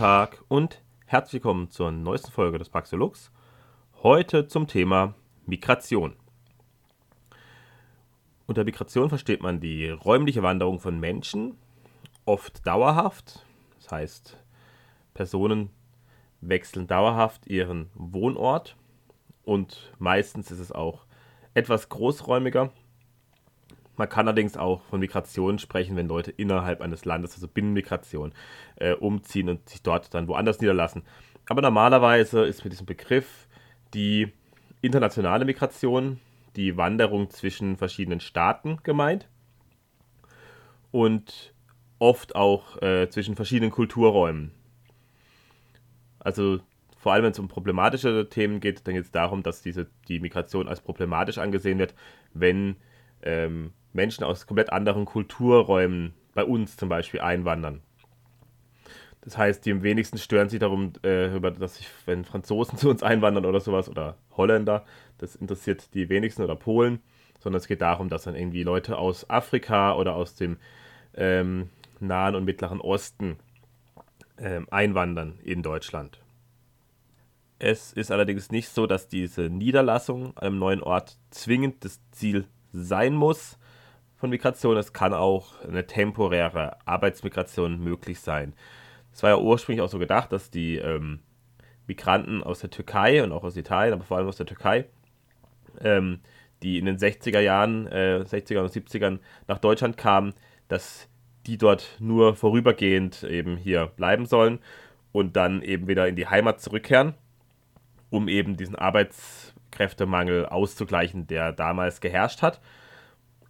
Tag und herzlich willkommen zur neuesten Folge des Paxolux. Heute zum Thema Migration. Unter Migration versteht man die räumliche Wanderung von Menschen, oft dauerhaft. Das heißt, Personen wechseln dauerhaft ihren Wohnort und meistens ist es auch etwas großräumiger. Man kann allerdings auch von Migration sprechen, wenn Leute innerhalb eines Landes, also Binnenmigration, äh, umziehen und sich dort dann woanders niederlassen. Aber normalerweise ist mit diesem Begriff die internationale Migration, die Wanderung zwischen verschiedenen Staaten gemeint und oft auch äh, zwischen verschiedenen Kulturräumen. Also vor allem wenn es um problematische Themen geht, dann geht es darum, dass diese, die Migration als problematisch angesehen wird, wenn ähm, Menschen aus komplett anderen Kulturräumen bei uns zum Beispiel einwandern. Das heißt, die am wenigsten stören sich darum, äh, über, dass sich, wenn Franzosen zu uns einwandern oder sowas oder Holländer, das interessiert die wenigsten oder Polen, sondern es geht darum, dass dann irgendwie Leute aus Afrika oder aus dem ähm, Nahen und Mittleren Osten ähm, einwandern in Deutschland. Es ist allerdings nicht so, dass diese Niederlassung an einem neuen Ort zwingend das Ziel sein muss von Migration. Es kann auch eine temporäre Arbeitsmigration möglich sein. Es war ja ursprünglich auch so gedacht, dass die ähm, Migranten aus der Türkei und auch aus Italien, aber vor allem aus der Türkei, ähm, die in den 60er Jahren, äh, 60er und 70ern nach Deutschland kamen, dass die dort nur vorübergehend eben hier bleiben sollen und dann eben wieder in die Heimat zurückkehren um eben diesen Arbeitskräftemangel auszugleichen, der damals geherrscht hat.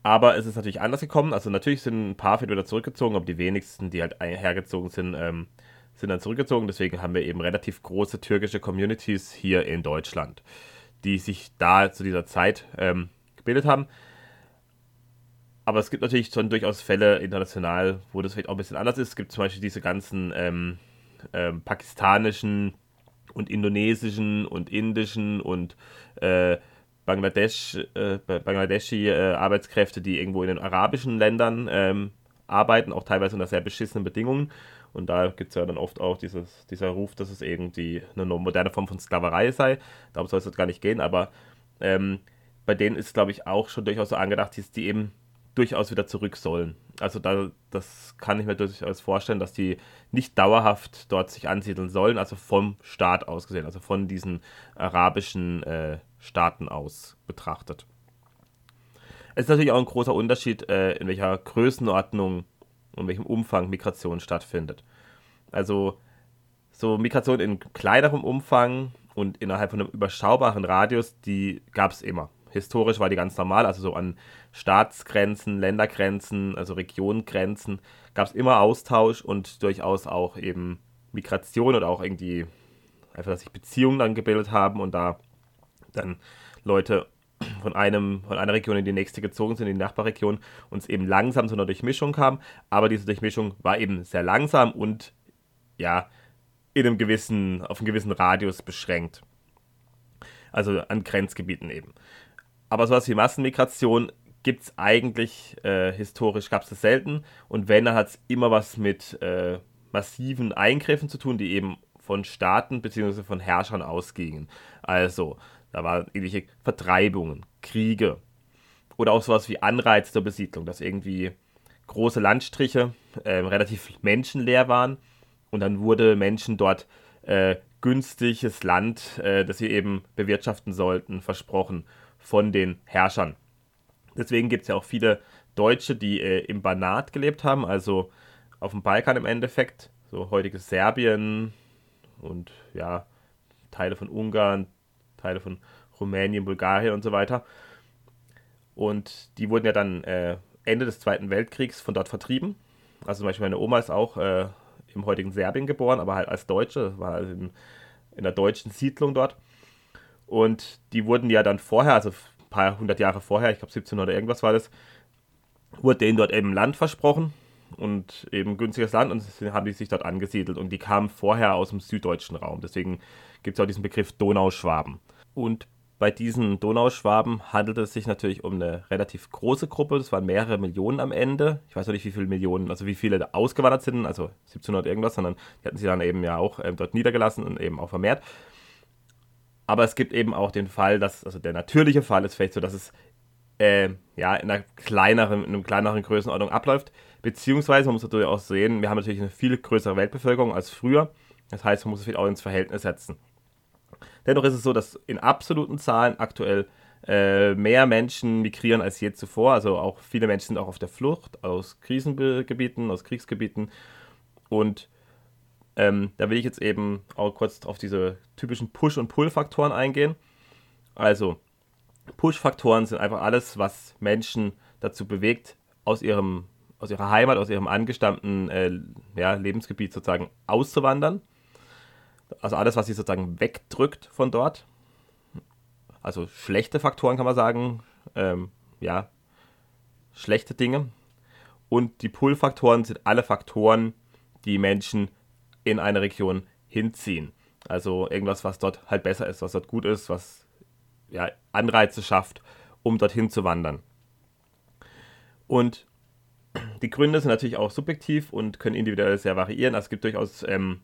Aber es ist natürlich anders gekommen. Also natürlich sind ein paar wieder zurückgezogen, aber die wenigsten, die halt hergezogen sind, ähm, sind dann zurückgezogen. Deswegen haben wir eben relativ große türkische Communities hier in Deutschland, die sich da zu dieser Zeit ähm, gebildet haben. Aber es gibt natürlich schon durchaus Fälle international, wo das vielleicht auch ein bisschen anders ist. Es gibt zum Beispiel diese ganzen ähm, ähm, pakistanischen und indonesischen und indischen und äh, Bangladesch, äh, Bangladeschi äh, Arbeitskräfte, die irgendwo in den arabischen Ländern ähm, arbeiten, auch teilweise unter sehr beschissenen Bedingungen. Und da gibt es ja dann oft auch dieses, dieser Ruf, dass es irgendwie eine moderne Form von Sklaverei sei. Darum soll es jetzt gar nicht gehen, aber ähm, bei denen ist, glaube ich, auch schon durchaus so angedacht, dass die eben durchaus wieder zurück sollen. Also da, das kann ich mir durchaus vorstellen, dass die nicht dauerhaft dort sich ansiedeln sollen, also vom Staat aus gesehen, also von diesen arabischen äh, Staaten aus betrachtet. Es ist natürlich auch ein großer Unterschied, äh, in welcher Größenordnung und welchem Umfang Migration stattfindet. Also so Migration in kleinerem Umfang und innerhalb von einem überschaubaren Radius, die gab es immer historisch war die ganz normal, also so an Staatsgrenzen, Ländergrenzen, also Regionengrenzen gab es immer Austausch und durchaus auch eben Migration oder auch irgendwie einfach, dass sich Beziehungen dann gebildet haben und da dann Leute von einem, von einer Region in die nächste gezogen sind, in die Nachbarregion, und es eben langsam zu einer Durchmischung kam. Aber diese Durchmischung war eben sehr langsam und ja, in einem gewissen, auf einen gewissen Radius beschränkt. Also an Grenzgebieten eben. Aber sowas wie Massenmigration gibt es eigentlich, äh, historisch gab es das selten. Und wenn, dann hat es immer was mit äh, massiven Eingriffen zu tun, die eben von Staaten bzw. von Herrschern ausgingen. Also, da waren irgendwelche Vertreibungen, Kriege oder auch sowas wie Anreiz zur Besiedlung, dass irgendwie große Landstriche äh, relativ menschenleer waren und dann wurde Menschen dort äh, günstiges Land, äh, das sie eben bewirtschaften sollten, versprochen von den Herrschern. Deswegen gibt es ja auch viele Deutsche, die äh, im Banat gelebt haben, also auf dem Balkan im Endeffekt, so heutiges Serbien und ja, Teile von Ungarn, Teile von Rumänien, Bulgarien und so weiter. Und die wurden ja dann äh, Ende des Zweiten Weltkriegs von dort vertrieben. Also zum Beispiel meine Oma ist auch äh, im heutigen Serbien geboren, aber halt als Deutsche, war also in, in der deutschen Siedlung dort. Und die wurden ja dann vorher, also ein paar hundert Jahre vorher, ich glaube 17 oder irgendwas war das, wurde denen dort eben Land versprochen und eben günstiges Land und haben die sich dort angesiedelt und die kamen vorher aus dem süddeutschen Raum. Deswegen gibt es auch diesen Begriff Donauschwaben. Und bei diesen Donauschwaben handelt es sich natürlich um eine relativ große Gruppe. Das waren mehrere Millionen am Ende. Ich weiß noch nicht, wie viele Millionen, also wie viele ausgewandert sind, also 1700 irgendwas, sondern die hatten sie dann eben ja auch ähm, dort niedergelassen und eben auch vermehrt. Aber es gibt eben auch den Fall, dass, also der natürliche Fall ist vielleicht so, dass es äh, ja, in einer kleineren, in einer kleineren Größenordnung abläuft. Beziehungsweise, man muss natürlich auch sehen, wir haben natürlich eine viel größere Weltbevölkerung als früher. Das heißt, man muss es auch ins Verhältnis setzen. Dennoch ist es so, dass in absoluten Zahlen aktuell äh, mehr Menschen migrieren als je zuvor. Also auch viele Menschen sind auch auf der Flucht aus Krisengebieten, aus Kriegsgebieten. Und ähm, da will ich jetzt eben auch kurz auf diese typischen Push- und Pull-Faktoren eingehen. Also, Push-Faktoren sind einfach alles, was Menschen dazu bewegt, aus ihrem aus ihrer Heimat, aus ihrem angestammten äh, ja, Lebensgebiet sozusagen auszuwandern. Also alles, was sie sozusagen wegdrückt von dort. Also schlechte Faktoren kann man sagen. Ähm, ja, schlechte Dinge. Und die Pull-Faktoren sind alle Faktoren, die Menschen in eine Region hinziehen. Also irgendwas, was dort halt besser ist, was dort gut ist, was ja, Anreize schafft, um dorthin zu wandern. Und die Gründe sind natürlich auch subjektiv und können individuell sehr variieren. Also es gibt durchaus ähm,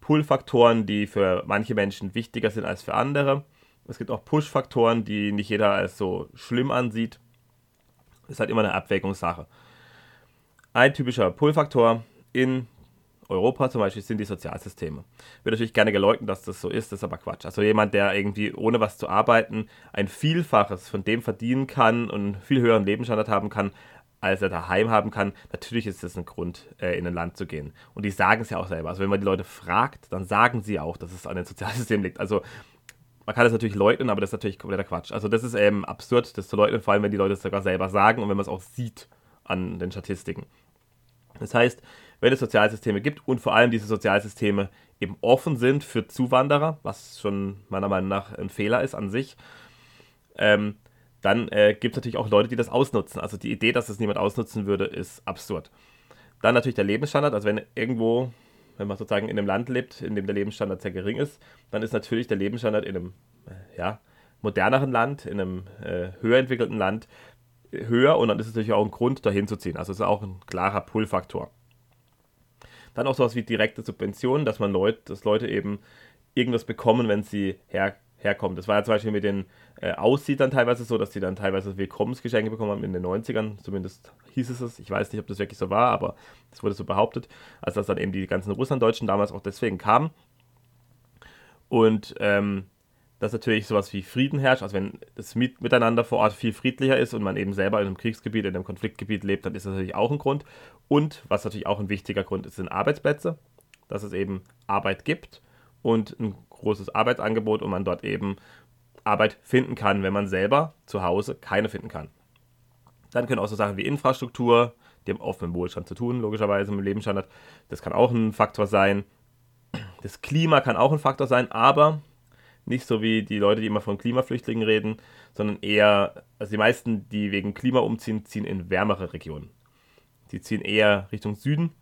Pull-Faktoren, die für manche Menschen wichtiger sind als für andere. Es gibt auch Push-Faktoren, die nicht jeder als so schlimm ansieht. Das ist halt immer eine Abwägungssache. Ein typischer Pull-Faktor in Europa zum Beispiel sind die Sozialsysteme. Wird natürlich gerne geleugnet, dass das so ist, das ist aber Quatsch. Also jemand, der irgendwie ohne was zu arbeiten ein Vielfaches von dem verdienen kann und einen viel höheren Lebensstandard haben kann, als er daheim haben kann, natürlich ist das ein Grund, äh, in ein Land zu gehen. Und die sagen es ja auch selber. Also wenn man die Leute fragt, dann sagen sie auch, dass es an den Sozialsystemen liegt. Also man kann das natürlich leugnen, aber das ist natürlich kompletter Quatsch. Also das ist eben absurd, das zu leugnen, vor allem wenn die Leute es sogar selber sagen und wenn man es auch sieht an den Statistiken. Das heißt, wenn es Sozialsysteme gibt und vor allem diese Sozialsysteme eben offen sind für Zuwanderer, was schon meiner Meinung nach ein Fehler ist an sich, ähm, dann äh, gibt es natürlich auch Leute, die das ausnutzen. Also die Idee, dass das niemand ausnutzen würde, ist absurd. Dann natürlich der Lebensstandard. Also wenn irgendwo, wenn man sozusagen in einem Land lebt, in dem der Lebensstandard sehr gering ist, dann ist natürlich der Lebensstandard in einem äh, ja, moderneren Land, in einem äh, höher entwickelten Land höher und dann ist es natürlich auch ein Grund, dahin zu ziehen. Also es ist auch ein klarer Pull-Faktor. Dann auch sowas wie direkte Subventionen, dass man Leute, dass Leute eben irgendwas bekommen, wenn sie her, herkommen. Das war ja zum Beispiel mit den äh, Aussiedlern teilweise so, dass sie dann teilweise Willkommensgeschenke bekommen haben in den 90ern, zumindest hieß es es. Ich weiß nicht, ob das wirklich so war, aber das wurde so behauptet, als dass dann eben die ganzen Russlanddeutschen damals auch deswegen kamen. Und ähm, dass natürlich sowas wie Frieden herrscht, also wenn das Miteinander vor Ort viel friedlicher ist und man eben selber in einem Kriegsgebiet, in einem Konfliktgebiet lebt, dann ist das natürlich auch ein Grund. Und was natürlich auch ein wichtiger Grund ist, sind Arbeitsplätze, dass es eben Arbeit gibt und ein großes Arbeitsangebot und man dort eben Arbeit finden kann, wenn man selber zu Hause keine finden kann. Dann können auch so Sachen wie Infrastruktur, die haben oft mit dem Wohlstand zu tun, logischerweise mit dem Lebensstandard, das kann auch ein Faktor sein. Das Klima kann auch ein Faktor sein, aber nicht so wie die Leute, die immer von Klimaflüchtlingen reden, sondern eher, also die meisten, die wegen Klima umziehen, ziehen in wärmere Regionen. Die ziehen eher Richtung Süden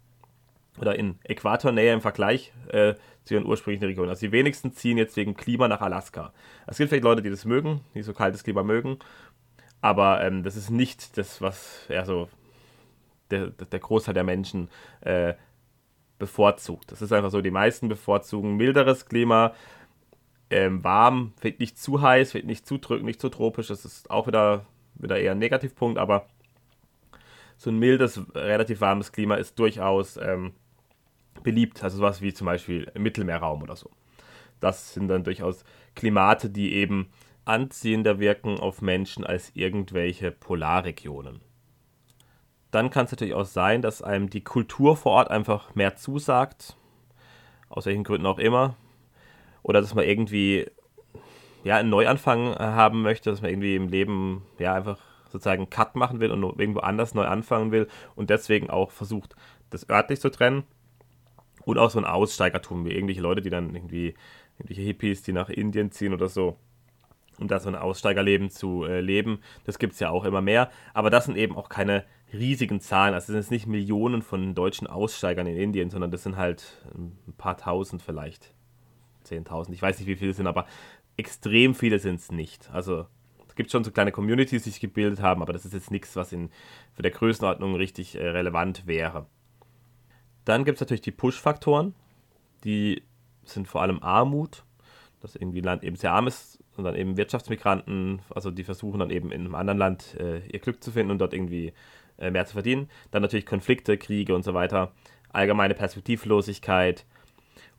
oder in Äquatornähe im Vergleich äh, zu ihren ursprünglichen Regionen. Also die wenigsten ziehen jetzt wegen Klima nach Alaska. Es gibt vielleicht Leute, die das mögen, die so kaltes Klima mögen, aber ähm, das ist nicht das, was ja so der, der Großteil der Menschen äh, bevorzugt. Das ist einfach so, die meisten bevorzugen milderes Klima, ähm, warm, wird nicht zu heiß, wird nicht zu drückend, nicht zu tropisch. Das ist auch wieder, wieder eher ein Negativpunkt, aber so ein mildes, relativ warmes Klima ist durchaus ähm, beliebt. Also sowas wie zum Beispiel im Mittelmeerraum oder so. Das sind dann durchaus Klimate, die eben anziehender wirken auf Menschen als irgendwelche Polarregionen. Dann kann es natürlich auch sein, dass einem die Kultur vor Ort einfach mehr zusagt. Aus welchen Gründen auch immer oder dass man irgendwie ja, einen Neuanfang haben möchte, dass man irgendwie im Leben ja einfach sozusagen einen Cut machen will und irgendwo anders neu anfangen will und deswegen auch versucht, das örtlich zu trennen. Und auch so ein Aussteigertum, wie irgendwelche Leute, die dann irgendwie, irgendwelche Hippies, die nach Indien ziehen oder so, um da so ein Aussteigerleben zu äh, leben. Das gibt es ja auch immer mehr. Aber das sind eben auch keine riesigen Zahlen. Also es sind nicht Millionen von deutschen Aussteigern in Indien, sondern das sind halt ein paar tausend vielleicht. 10.000, ich weiß nicht, wie viele es sind, aber extrem viele sind es nicht. Also es gibt schon so kleine Communities, die sich gebildet haben, aber das ist jetzt nichts, was in, für der Größenordnung richtig äh, relevant wäre. Dann gibt es natürlich die Push-Faktoren, die sind vor allem Armut, dass irgendwie Land eben sehr arm ist und dann eben Wirtschaftsmigranten, also die versuchen dann eben in einem anderen Land äh, ihr Glück zu finden und dort irgendwie äh, mehr zu verdienen. Dann natürlich Konflikte, Kriege und so weiter, allgemeine Perspektivlosigkeit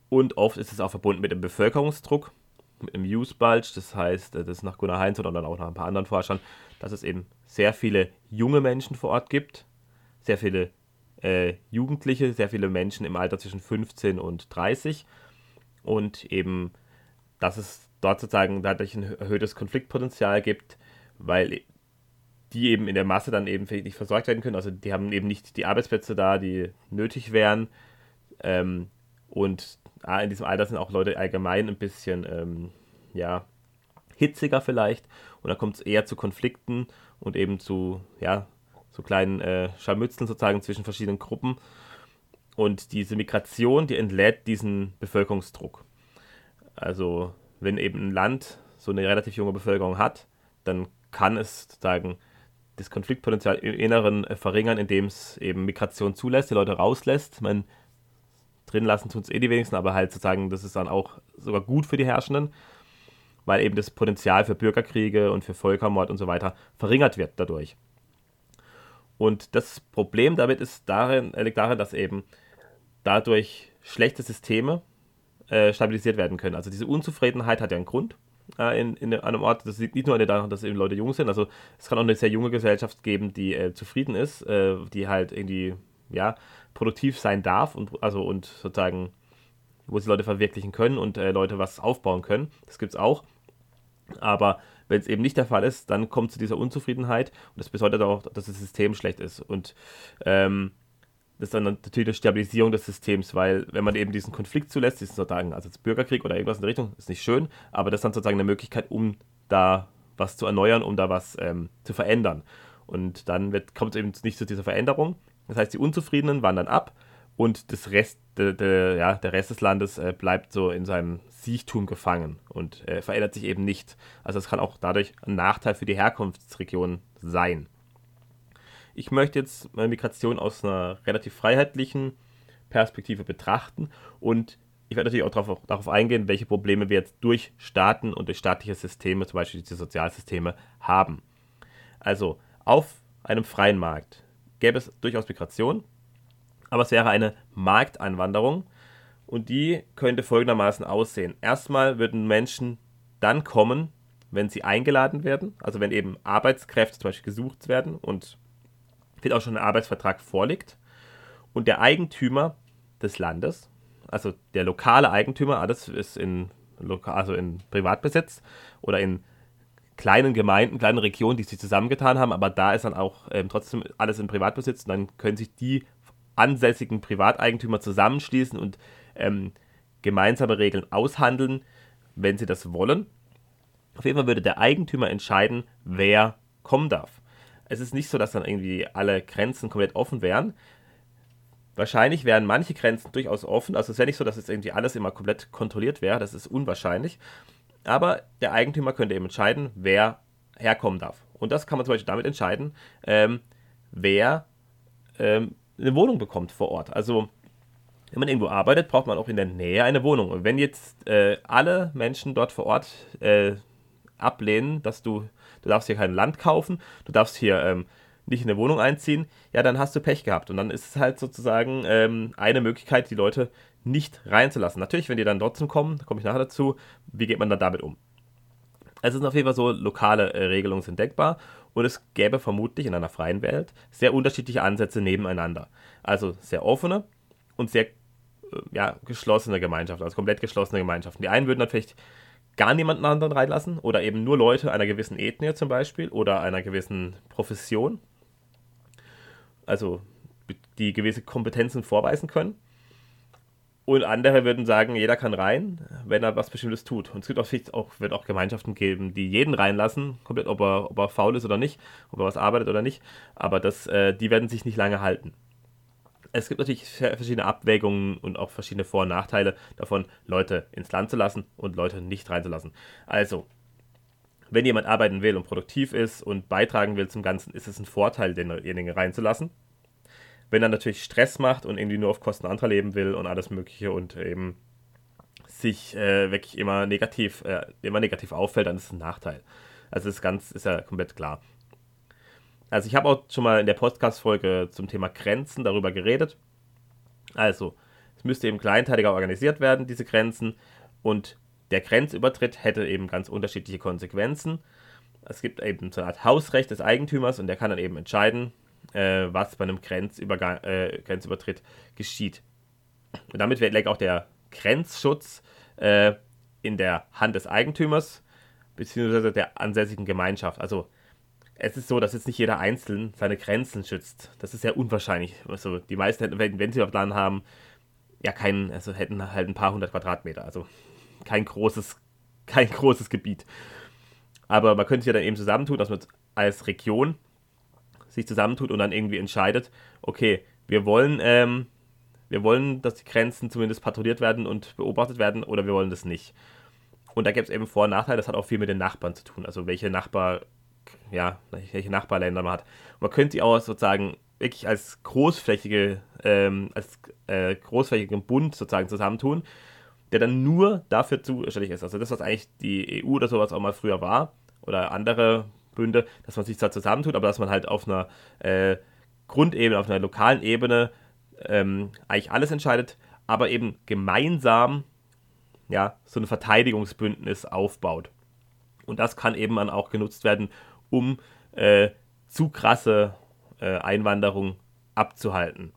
und oft ist es auch verbunden mit dem Bevölkerungsdruck, mit dem Use Bulge, das heißt, äh, das ist nach Gunnar Heinz und dann auch nach ein paar anderen Forschern, dass es eben sehr viele junge Menschen vor Ort gibt, sehr viele äh, Jugendliche, sehr viele Menschen im Alter zwischen 15 und 30 und eben, dass es dort sozusagen dadurch ein erhöhtes Konfliktpotenzial gibt, weil die eben in der Masse dann eben nicht versorgt werden können. Also die haben eben nicht die Arbeitsplätze da, die nötig wären. Ähm, und ah, in diesem Alter sind auch Leute allgemein ein bisschen, ähm, ja, hitziger vielleicht. Und da kommt es eher zu Konflikten und eben zu, ja, so kleinen äh, Scharmützeln sozusagen zwischen verschiedenen Gruppen. Und diese Migration, die entlädt diesen Bevölkerungsdruck. Also wenn eben ein Land so eine relativ junge Bevölkerung hat, dann kann es sozusagen das Konfliktpotenzial im Inneren äh, verringern, indem es eben Migration zulässt, die Leute rauslässt. Man drin lassen tun es eh die wenigsten, aber halt sozusagen, das ist dann auch sogar gut für die Herrschenden, weil eben das Potenzial für Bürgerkriege und für Völkermord und so weiter verringert wird dadurch. Und das Problem damit ist darin, liegt darin, dass eben dadurch schlechte Systeme äh, stabilisiert werden können. Also diese Unzufriedenheit hat ja einen Grund äh, in, in einem Ort. Das liegt nicht nur daran, dass eben Leute jung sind. Also es kann auch eine sehr junge Gesellschaft geben, die äh, zufrieden ist, äh, die halt irgendwie ja produktiv sein darf und also und sozusagen wo sie Leute verwirklichen können und äh, Leute was aufbauen können. Das gibt es auch. Aber wenn es eben nicht der Fall ist, dann kommt zu dieser Unzufriedenheit und das bedeutet auch, dass das System schlecht ist. Und ähm, das ist dann natürlich eine Stabilisierung des Systems, weil wenn man eben diesen Konflikt zulässt, diesen sozusagen, also Bürgerkrieg oder irgendwas in der Richtung, ist nicht schön, aber das ist dann sozusagen eine Möglichkeit, um da was zu erneuern, um da was ähm, zu verändern. Und dann kommt es eben nicht zu dieser Veränderung. Das heißt, die Unzufriedenen wandern ab und das Rest, de, de, ja, der Rest des Landes äh, bleibt so in seinem Siechtum gefangen und äh, verändert sich eben nicht. Also es kann auch dadurch ein Nachteil für die Herkunftsregion sein. Ich möchte jetzt Migration aus einer relativ freiheitlichen Perspektive betrachten und ich werde natürlich auch darauf, darauf eingehen, welche Probleme wir jetzt durch Staaten und durch staatliche Systeme, zum Beispiel diese Sozialsysteme, haben. Also auf einem freien Markt gäbe es durchaus Migration, aber es wäre eine Markteinwanderung und die könnte folgendermaßen aussehen. Erstmal würden Menschen dann kommen, wenn sie eingeladen werden, also wenn eben Arbeitskräfte zum Beispiel gesucht werden und auch schon ein Arbeitsvertrag vorliegt und der Eigentümer des Landes, also der lokale Eigentümer, alles ist in, also in Privatbesitz oder in kleinen Gemeinden, kleinen Regionen, die sich zusammengetan haben, aber da ist dann auch ähm, trotzdem alles in Privatbesitz und dann können sich die ansässigen Privateigentümer zusammenschließen und ähm, gemeinsame Regeln aushandeln, wenn sie das wollen. Auf jeden Fall würde der Eigentümer entscheiden, wer kommen darf es ist nicht so, dass dann irgendwie alle Grenzen komplett offen wären. Wahrscheinlich wären manche Grenzen durchaus offen. Also es wäre nicht so, dass jetzt irgendwie alles immer komplett kontrolliert wäre. Das ist unwahrscheinlich. Aber der Eigentümer könnte eben entscheiden, wer herkommen darf. Und das kann man zum Beispiel damit entscheiden, ähm, wer ähm, eine Wohnung bekommt vor Ort. Also wenn man irgendwo arbeitet, braucht man auch in der Nähe eine Wohnung. Und wenn jetzt äh, alle Menschen dort vor Ort äh, ablehnen, dass du, du darfst hier kein Land kaufen, du darfst hier ähm, nicht in eine Wohnung einziehen, ja, dann hast du Pech gehabt. Und dann ist es halt sozusagen ähm, eine Möglichkeit, die Leute nicht reinzulassen. Natürlich, wenn die dann trotzdem kommen, da komme ich nachher dazu, wie geht man dann damit um? Also es sind auf jeden Fall so, lokale äh, Regelungen sind denkbar und es gäbe vermutlich in einer freien Welt sehr unterschiedliche Ansätze nebeneinander. Also sehr offene und sehr äh, ja, geschlossene Gemeinschaften, also komplett geschlossene Gemeinschaften. Die einen würden dann vielleicht gar niemanden anderen reinlassen oder eben nur Leute einer gewissen Ethnie zum Beispiel oder einer gewissen Profession, also die gewisse Kompetenzen vorweisen können. Und andere würden sagen, jeder kann rein, wenn er was Bestimmtes tut. Und es gibt auch, auch, wird auch Gemeinschaften geben, die jeden reinlassen, komplett, ob er, ob er faul ist oder nicht, ob er was arbeitet oder nicht. Aber das, äh, die werden sich nicht lange halten. Es gibt natürlich verschiedene Abwägungen und auch verschiedene Vor- und Nachteile davon, Leute ins Land zu lassen und Leute nicht reinzulassen. Also, wenn jemand arbeiten will und produktiv ist und beitragen will zum Ganzen, ist es ein Vorteil, denjenigen reinzulassen. Wenn er natürlich Stress macht und irgendwie nur auf Kosten anderer leben will und alles Mögliche und eben sich äh, wirklich immer negativ, äh, immer negativ auffällt, dann ist es ein Nachteil. Also das ganz ist ja komplett klar. Also ich habe auch schon mal in der Podcast-Folge zum Thema Grenzen darüber geredet. Also, es müsste eben kleinteiliger organisiert werden, diese Grenzen. Und der Grenzübertritt hätte eben ganz unterschiedliche Konsequenzen. Es gibt eben so eine Art Hausrecht des Eigentümers und der kann dann eben entscheiden, äh, was bei einem Grenzübergang, äh, Grenzübertritt geschieht. Und damit liegt auch der Grenzschutz äh, in der Hand des Eigentümers bzw. der ansässigen Gemeinschaft. Also es ist so, dass jetzt nicht jeder Einzelne seine Grenzen schützt. Das ist sehr unwahrscheinlich. Also die meisten hätten, wenn, wenn sie auf Plan haben, ja keinen, also hätten halt ein paar hundert Quadratmeter. Also kein großes, kein großes Gebiet. Aber man könnte sich ja dann eben zusammentun, dass man als Region sich zusammentut und dann irgendwie entscheidet, okay, wir wollen, ähm, wir wollen, dass die Grenzen zumindest patrouilliert werden und beobachtet werden oder wir wollen das nicht. Und da gibt es eben Vor- und Nachteile, das hat auch viel mit den Nachbarn zu tun. Also welche Nachbar, ja, welche Nachbarländer man hat. Man könnte die auch sozusagen wirklich als großflächige, ähm, als äh, großflächigen Bund sozusagen zusammentun, der dann nur dafür zuständig ist. Also das, was eigentlich die EU oder sowas auch mal früher war, oder andere Bünde, dass man sich da zusammentut, aber dass man halt auf einer äh, Grundebene, auf einer lokalen Ebene ähm, eigentlich alles entscheidet, aber eben gemeinsam ja, so ein Verteidigungsbündnis aufbaut. Und das kann eben dann auch genutzt werden, um äh, zu krasse äh, Einwanderung abzuhalten.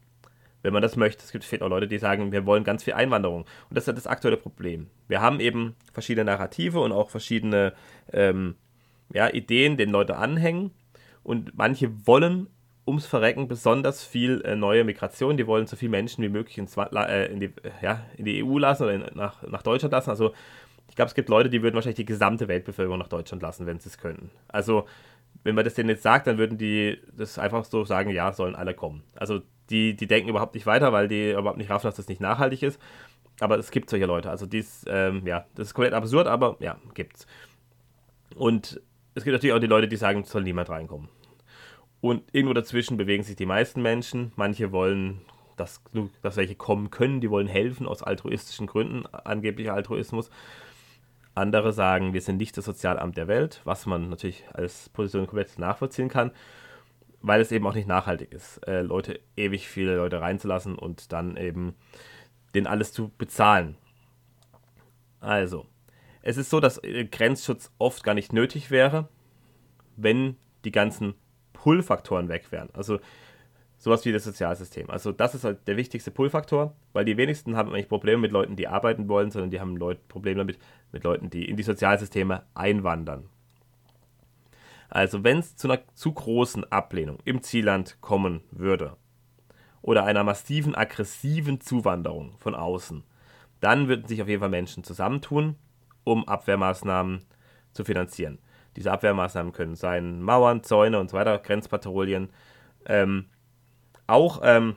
Wenn man das möchte. Es gibt viele Leute, die sagen, wir wollen ganz viel Einwanderung. Und das ist das aktuelle Problem. Wir haben eben verschiedene Narrative und auch verschiedene ähm, ja, Ideen, denen Leute anhängen. Und manche wollen ums Verrecken besonders viel äh, neue Migration. Die wollen so viele Menschen wie möglich ins, äh, in, die, ja, in die EU lassen oder in, nach, nach Deutschland lassen. Also ich glaube, es gibt Leute, die würden wahrscheinlich die gesamte Weltbevölkerung nach Deutschland lassen, wenn sie es könnten. Also wenn man das denen jetzt sagt, dann würden die das einfach so sagen, ja, sollen alle kommen. Also die, die denken überhaupt nicht weiter, weil die überhaupt nicht raffen, dass das nicht nachhaltig ist. Aber es gibt solche Leute. Also dies, ähm, ja, das ist komplett absurd, aber ja, gibt's. Und es gibt natürlich auch die Leute, die sagen, es soll niemand reinkommen. Und irgendwo dazwischen bewegen sich die meisten Menschen. Manche wollen, dass, dass welche kommen können, die wollen helfen aus altruistischen Gründen, angeblicher Altruismus. Andere sagen, wir sind nicht das Sozialamt der Welt, was man natürlich als Position komplett nachvollziehen kann, weil es eben auch nicht nachhaltig ist, äh, Leute, ewig viele Leute reinzulassen und dann eben den alles zu bezahlen. Also, es ist so, dass äh, Grenzschutz oft gar nicht nötig wäre, wenn die ganzen Pull-Faktoren weg wären. Also sowas wie das Sozialsystem. Also das ist halt der wichtigste Pull-Faktor, weil die wenigsten haben eigentlich Probleme mit Leuten, die arbeiten wollen, sondern die haben Leut Probleme damit mit Leuten, die in die Sozialsysteme einwandern. Also wenn es zu einer zu großen Ablehnung im Zielland kommen würde oder einer massiven aggressiven Zuwanderung von außen, dann würden sich auf jeden Fall Menschen zusammentun, um Abwehrmaßnahmen zu finanzieren. Diese Abwehrmaßnahmen können sein Mauern, Zäune und so weiter, Grenzpatrouillen. Ähm, auch ähm,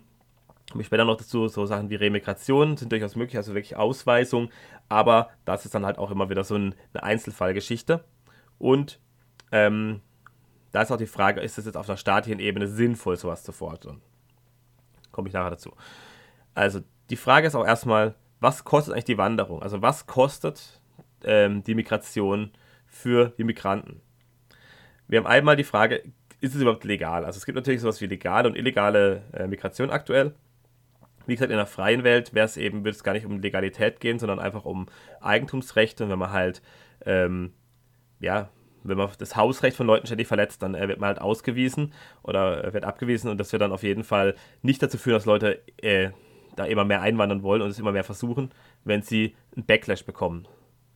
komme ich später noch dazu, so Sachen wie Remigration sind durchaus möglich, also wirklich Ausweisung, aber das ist dann halt auch immer wieder so ein, eine Einzelfallgeschichte. Und ähm, da ist auch die Frage, ist es jetzt auf einer staatlichen Ebene sinnvoll, sowas zu fordern? Komme ich nachher dazu. Also die Frage ist auch erstmal, was kostet eigentlich die Wanderung? Also was kostet ähm, die Migration für die Migranten. Wir haben einmal die Frage, ist es überhaupt legal? Also es gibt natürlich sowas wie legale und illegale äh, Migration aktuell. Wie gesagt, in der freien Welt wäre es eben, würde es gar nicht um Legalität gehen, sondern einfach um Eigentumsrechte. Und wenn man halt, ähm, ja, wenn man das Hausrecht von Leuten ständig verletzt, dann äh, wird man halt ausgewiesen oder äh, wird abgewiesen. Und das wird dann auf jeden Fall nicht dazu führen, dass Leute äh, da immer mehr einwandern wollen und es immer mehr versuchen, wenn sie einen Backlash bekommen.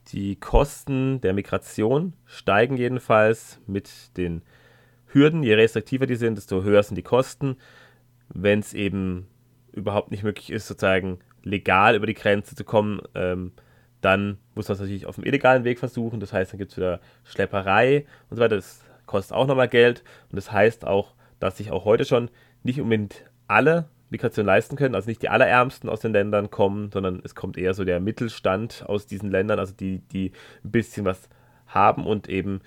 Die Kosten der Migration steigen jedenfalls mit den Hürden. Je restriktiver die sind, desto höher sind die Kosten. Wenn es eben überhaupt nicht möglich ist, sozusagen legal über die Grenze zu kommen, ähm, dann muss man es natürlich auf dem illegalen Weg versuchen. Das heißt, dann gibt es wieder Schlepperei und so weiter. Das kostet auch nochmal Geld. Und das heißt auch, dass sich auch heute schon nicht unbedingt alle Migration leisten können. Also nicht die Allerärmsten aus den Ländern kommen, sondern es kommt eher so der Mittelstand aus diesen Ländern, also die, die ein bisschen was haben und eben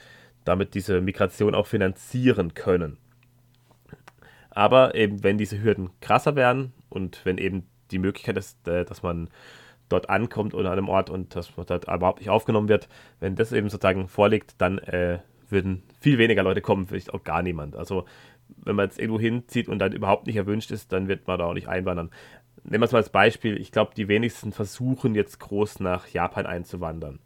damit diese Migration auch finanzieren können. Aber eben, wenn diese Hürden krasser werden und wenn eben die Möglichkeit ist, äh, dass man dort ankommt oder an einem Ort und dass man dort überhaupt nicht aufgenommen wird, wenn das eben sozusagen vorliegt, dann äh, würden viel weniger Leute kommen, vielleicht auch gar niemand. Also wenn man jetzt irgendwo hinzieht und dann überhaupt nicht erwünscht ist, dann wird man da auch nicht einwandern. Nehmen wir es mal als Beispiel, ich glaube, die wenigsten versuchen jetzt groß nach Japan einzuwandern,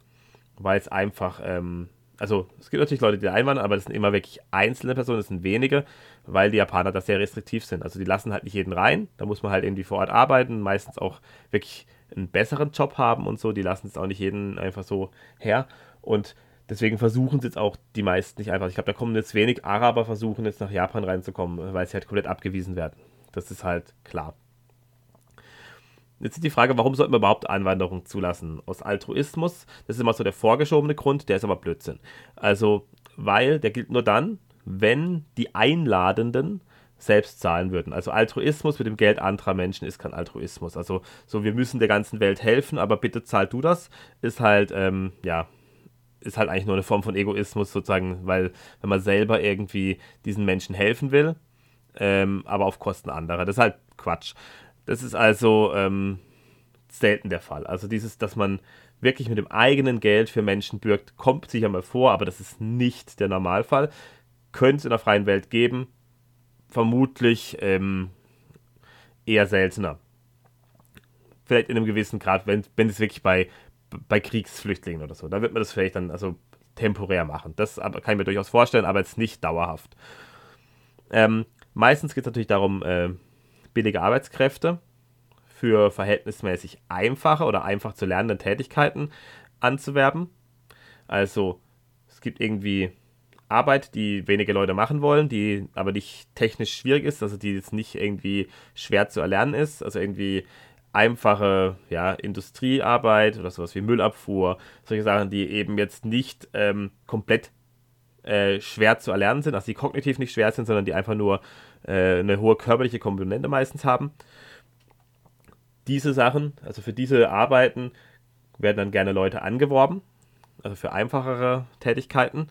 weil es einfach, ähm, also es gibt natürlich Leute, die einwandern, aber das sind immer wirklich einzelne Personen, das sind wenige, weil die Japaner da sehr restriktiv sind. Also die lassen halt nicht jeden rein, da muss man halt irgendwie vor Ort arbeiten, meistens auch wirklich einen besseren Job haben und so, die lassen es auch nicht jeden einfach so her und Deswegen versuchen es jetzt auch die meisten nicht einfach. Ich glaube, da kommen jetzt wenig Araber versuchen jetzt nach Japan reinzukommen, weil sie halt komplett abgewiesen werden. Das ist halt klar. Jetzt ist die Frage, warum sollten wir überhaupt Einwanderung zulassen? Aus Altruismus, das ist immer so der vorgeschobene Grund, der ist aber Blödsinn. Also, weil der gilt nur dann, wenn die Einladenden selbst zahlen würden. Also Altruismus mit dem Geld anderer Menschen ist kein Altruismus. Also so, wir müssen der ganzen Welt helfen, aber bitte zahl du das, ist halt, ähm, ja, ist halt eigentlich nur eine Form von Egoismus sozusagen, weil wenn man selber irgendwie diesen Menschen helfen will, ähm, aber auf Kosten anderer. Das ist halt Quatsch. Das ist also ähm, selten der Fall. Also dieses, dass man wirklich mit dem eigenen Geld für Menschen bürgt, kommt sicher mal vor, aber das ist nicht der Normalfall. Könnte es in der freien Welt geben, vermutlich ähm, eher seltener. Vielleicht in einem gewissen Grad, wenn, wenn es wirklich bei bei Kriegsflüchtlingen oder so. Da wird man das vielleicht dann also temporär machen. Das kann ich mir durchaus vorstellen, aber jetzt nicht dauerhaft. Ähm, meistens geht es natürlich darum, äh, billige Arbeitskräfte für verhältnismäßig einfache oder einfach zu lernende Tätigkeiten anzuwerben. Also es gibt irgendwie Arbeit, die wenige Leute machen wollen, die aber nicht technisch schwierig ist, also die jetzt nicht irgendwie schwer zu erlernen ist. Also irgendwie einfache ja, Industriearbeit oder sowas wie Müllabfuhr, solche Sachen, die eben jetzt nicht ähm, komplett äh, schwer zu erlernen sind, also die kognitiv nicht schwer sind, sondern die einfach nur äh, eine hohe körperliche Komponente meistens haben. Diese Sachen, also für diese Arbeiten, werden dann gerne Leute angeworben, also für einfachere Tätigkeiten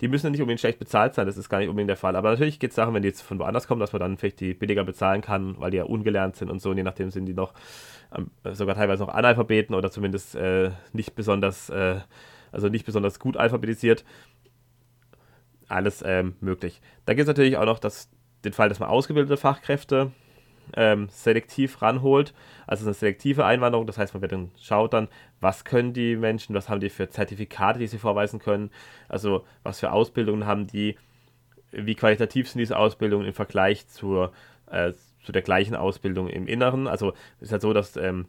die müssen nicht unbedingt schlecht bezahlt sein, das ist gar nicht unbedingt der Fall. Aber natürlich geht es darum, wenn die jetzt von woanders kommen, dass man dann vielleicht die billiger bezahlen kann, weil die ja ungelernt sind und so. Und je nachdem sind die noch ähm, sogar teilweise noch Analphabeten oder zumindest äh, nicht besonders, äh, also nicht besonders gut alphabetisiert. Alles ähm, möglich. Da gibt es natürlich auch noch das, den Fall, dass man ausgebildete Fachkräfte ähm, selektiv ranholt. Also eine selektive Einwanderung, das heißt, man wird dann schaut dann, was können die Menschen, was haben die für Zertifikate, die sie vorweisen können, also was für Ausbildungen haben die, wie qualitativ sind diese Ausbildungen im Vergleich zur, äh, zu der gleichen Ausbildung im Inneren. Also es ist halt so, dass ähm,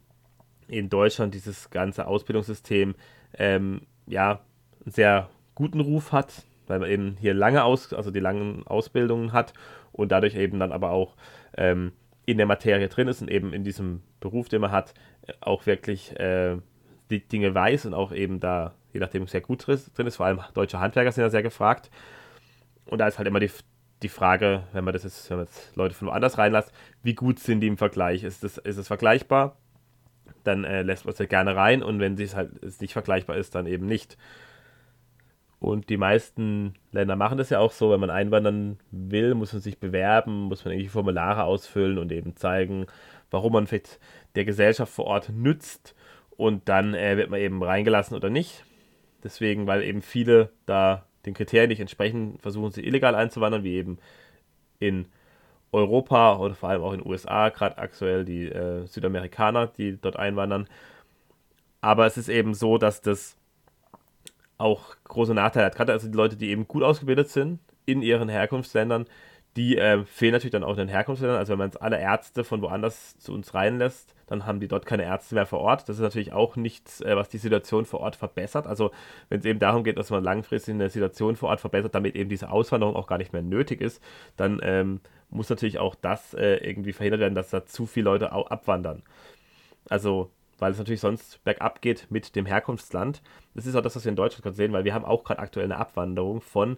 in Deutschland dieses ganze Ausbildungssystem ähm, ja einen sehr guten Ruf hat, weil man eben hier lange aus, also die langen Ausbildungen hat und dadurch eben dann aber auch ähm, in der Materie drin ist und eben in diesem Beruf, den man hat, auch wirklich äh, die Dinge weiß und auch eben da, je nachdem, sehr gut drin ist. Vor allem deutsche Handwerker sind ja sehr gefragt. Und da ist halt immer die, die Frage, wenn man das jetzt, wenn man jetzt Leute von woanders reinlässt, wie gut sind die im Vergleich? Ist es ist das vergleichbar? Dann äh, lässt man es halt gerne rein und wenn es halt nicht vergleichbar ist, dann eben nicht. Und die meisten Länder machen das ja auch so, wenn man einwandern will, muss man sich bewerben, muss man irgendwie Formulare ausfüllen und eben zeigen, warum man vielleicht der Gesellschaft vor Ort nützt. Und dann äh, wird man eben reingelassen oder nicht. Deswegen, weil eben viele da den Kriterien nicht entsprechen, versuchen sie illegal einzuwandern, wie eben in Europa oder vor allem auch in den USA, gerade aktuell die äh, Südamerikaner, die dort einwandern. Aber es ist eben so, dass das auch große Nachteile hat. Gerade also die Leute, die eben gut ausgebildet sind in ihren Herkunftsländern, die äh, fehlen natürlich dann auch in den Herkunftsländern. Also wenn man jetzt alle Ärzte von woanders zu uns reinlässt, dann haben die dort keine Ärzte mehr vor Ort. Das ist natürlich auch nichts, äh, was die Situation vor Ort verbessert. Also wenn es eben darum geht, dass man langfristig eine Situation vor Ort verbessert, damit eben diese Auswanderung auch gar nicht mehr nötig ist, dann ähm, muss natürlich auch das äh, irgendwie verhindert werden, dass da zu viele Leute abwandern. Also weil es natürlich sonst bergab geht mit dem Herkunftsland. Das ist auch das, was wir in Deutschland gerade sehen, weil wir haben auch gerade aktuell eine Abwanderung von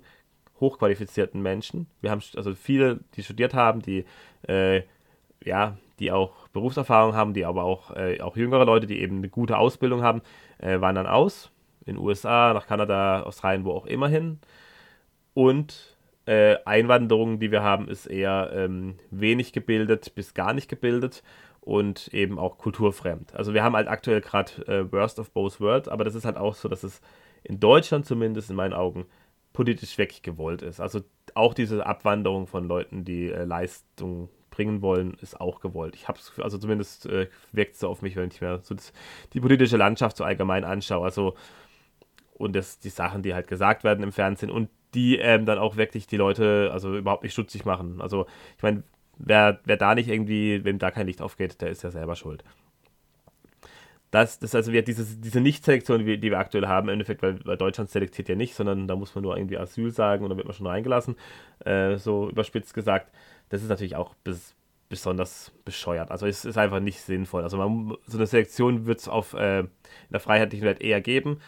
hochqualifizierten Menschen. Wir haben also viele, die studiert haben, die äh, ja, die auch Berufserfahrung haben, die aber auch, äh, auch jüngere Leute, die eben eine gute Ausbildung haben, äh, wandern aus. In den USA, nach Kanada, Australien, wo auch immer hin. Und äh, Einwanderung, die wir haben, ist eher ähm, wenig gebildet bis gar nicht gebildet und eben auch kulturfremd. Also wir haben halt aktuell gerade äh, Worst of Both Worlds, aber das ist halt auch so, dass es in Deutschland zumindest in meinen Augen politisch wirklich gewollt ist. Also auch diese Abwanderung von Leuten, die äh, Leistung bringen wollen, ist auch gewollt. Ich habe also zumindest äh, wirkt es so auf mich, wenn ich mir so das, die politische Landschaft so allgemein anschaue. Also und das, die Sachen, die halt gesagt werden im Fernsehen und die ähm, dann auch wirklich die Leute also überhaupt nicht stutzig machen. Also ich meine, wer, wer da nicht irgendwie, wem da kein Licht aufgeht, der ist ja selber schuld. Das, das also wir diese, diese Nicht-Selektion, die, wir aktuell haben, im Endeffekt, weil, weil, Deutschland selektiert ja nicht, sondern da muss man nur irgendwie Asyl sagen und dann wird man schon reingelassen, äh, so überspitzt gesagt. Das ist natürlich auch bis, besonders bescheuert. Also es ist einfach nicht sinnvoll. Also man, so eine Selektion wird es auf äh, in der freiheitlichen Welt eher geben,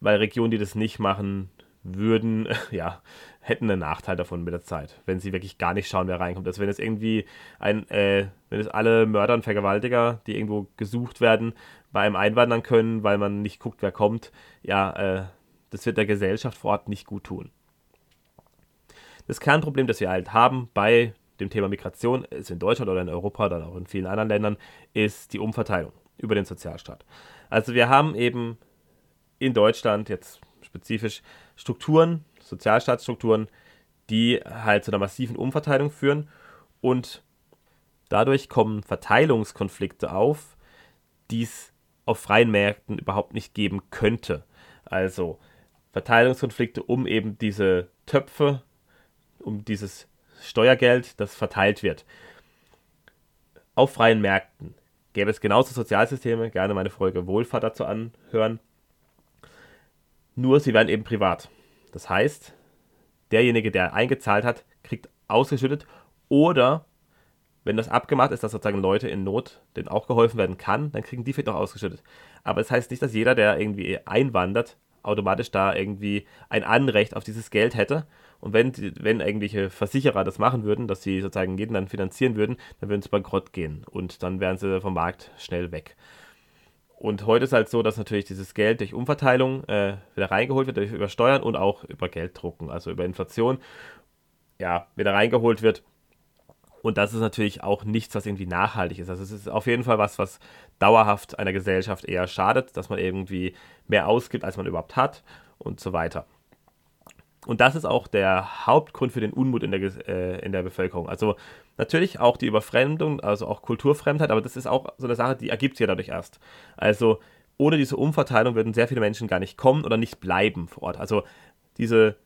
weil Regionen, die das nicht machen, würden, ja, hätten einen Nachteil davon mit der Zeit, wenn sie wirklich gar nicht schauen, wer reinkommt. Also wenn es irgendwie ein, äh, wenn es alle Mörder und Vergewaltiger, die irgendwo gesucht werden, bei einem einwandern können, weil man nicht guckt, wer kommt, ja, äh, das wird der Gesellschaft vor Ort nicht gut tun. Das Kernproblem, das wir halt haben bei dem Thema Migration, ist in Deutschland oder in Europa oder auch in vielen anderen Ländern, ist die Umverteilung über den Sozialstaat. Also wir haben eben in Deutschland jetzt spezifisch Strukturen, Sozialstaatsstrukturen, die halt zu einer massiven Umverteilung führen und dadurch kommen Verteilungskonflikte auf, die es auf freien Märkten überhaupt nicht geben könnte. Also Verteilungskonflikte um eben diese Töpfe, um dieses Steuergeld, das verteilt wird. Auf freien Märkten gäbe es genauso Sozialsysteme, gerne meine Folge Wohlfahrt dazu anhören. Nur sie werden eben privat. Das heißt, derjenige, der eingezahlt hat, kriegt ausgeschüttet oder wenn das abgemacht ist, dass sozusagen Leute in Not denen auch geholfen werden kann, dann kriegen die vielleicht auch ausgeschüttet. Aber das heißt nicht, dass jeder, der irgendwie einwandert, automatisch da irgendwie ein Anrecht auf dieses Geld hätte. Und wenn, wenn irgendwelche Versicherer das machen würden, dass sie sozusagen jeden dann finanzieren würden, dann würden sie bankrott gehen und dann wären sie vom Markt schnell weg. Und heute ist halt so, dass natürlich dieses Geld durch Umverteilung äh, wieder reingeholt wird, durch Übersteuern und auch über Gelddrucken, also über Inflation, ja, wieder reingeholt wird. Und das ist natürlich auch nichts, was irgendwie nachhaltig ist. Also es ist auf jeden Fall was, was dauerhaft einer Gesellschaft eher schadet, dass man irgendwie mehr ausgibt, als man überhaupt hat und so weiter. Und das ist auch der Hauptgrund für den Unmut in der, äh, in der Bevölkerung. Also natürlich auch die Überfremdung, also auch Kulturfremdheit, aber das ist auch so eine Sache, die ergibt sich ja dadurch erst. Also ohne diese Umverteilung würden sehr viele Menschen gar nicht kommen oder nicht bleiben vor Ort. Also diese,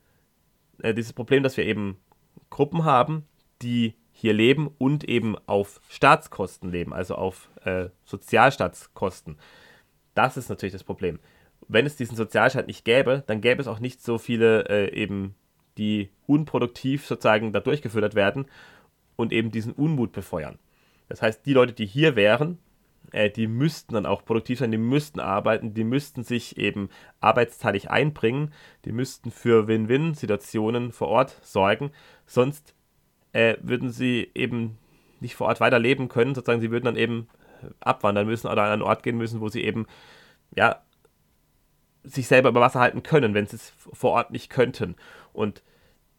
äh, dieses Problem, dass wir eben Gruppen haben, die hier leben und eben auf Staatskosten leben, also auf äh, Sozialstaatskosten. Das ist natürlich das Problem wenn es diesen Sozialstaat nicht gäbe, dann gäbe es auch nicht so viele äh, eben, die unproduktiv sozusagen da durchgefüttert werden und eben diesen Unmut befeuern. Das heißt, die Leute, die hier wären, äh, die müssten dann auch produktiv sein, die müssten arbeiten, die müssten sich eben arbeitsteilig einbringen, die müssten für Win-Win-Situationen vor Ort sorgen, sonst äh, würden sie eben nicht vor Ort weiterleben können, sozusagen, sie würden dann eben abwandern müssen oder an einen Ort gehen müssen, wo sie eben ja, sich selber über Wasser halten können, wenn sie es vor Ort nicht könnten. Und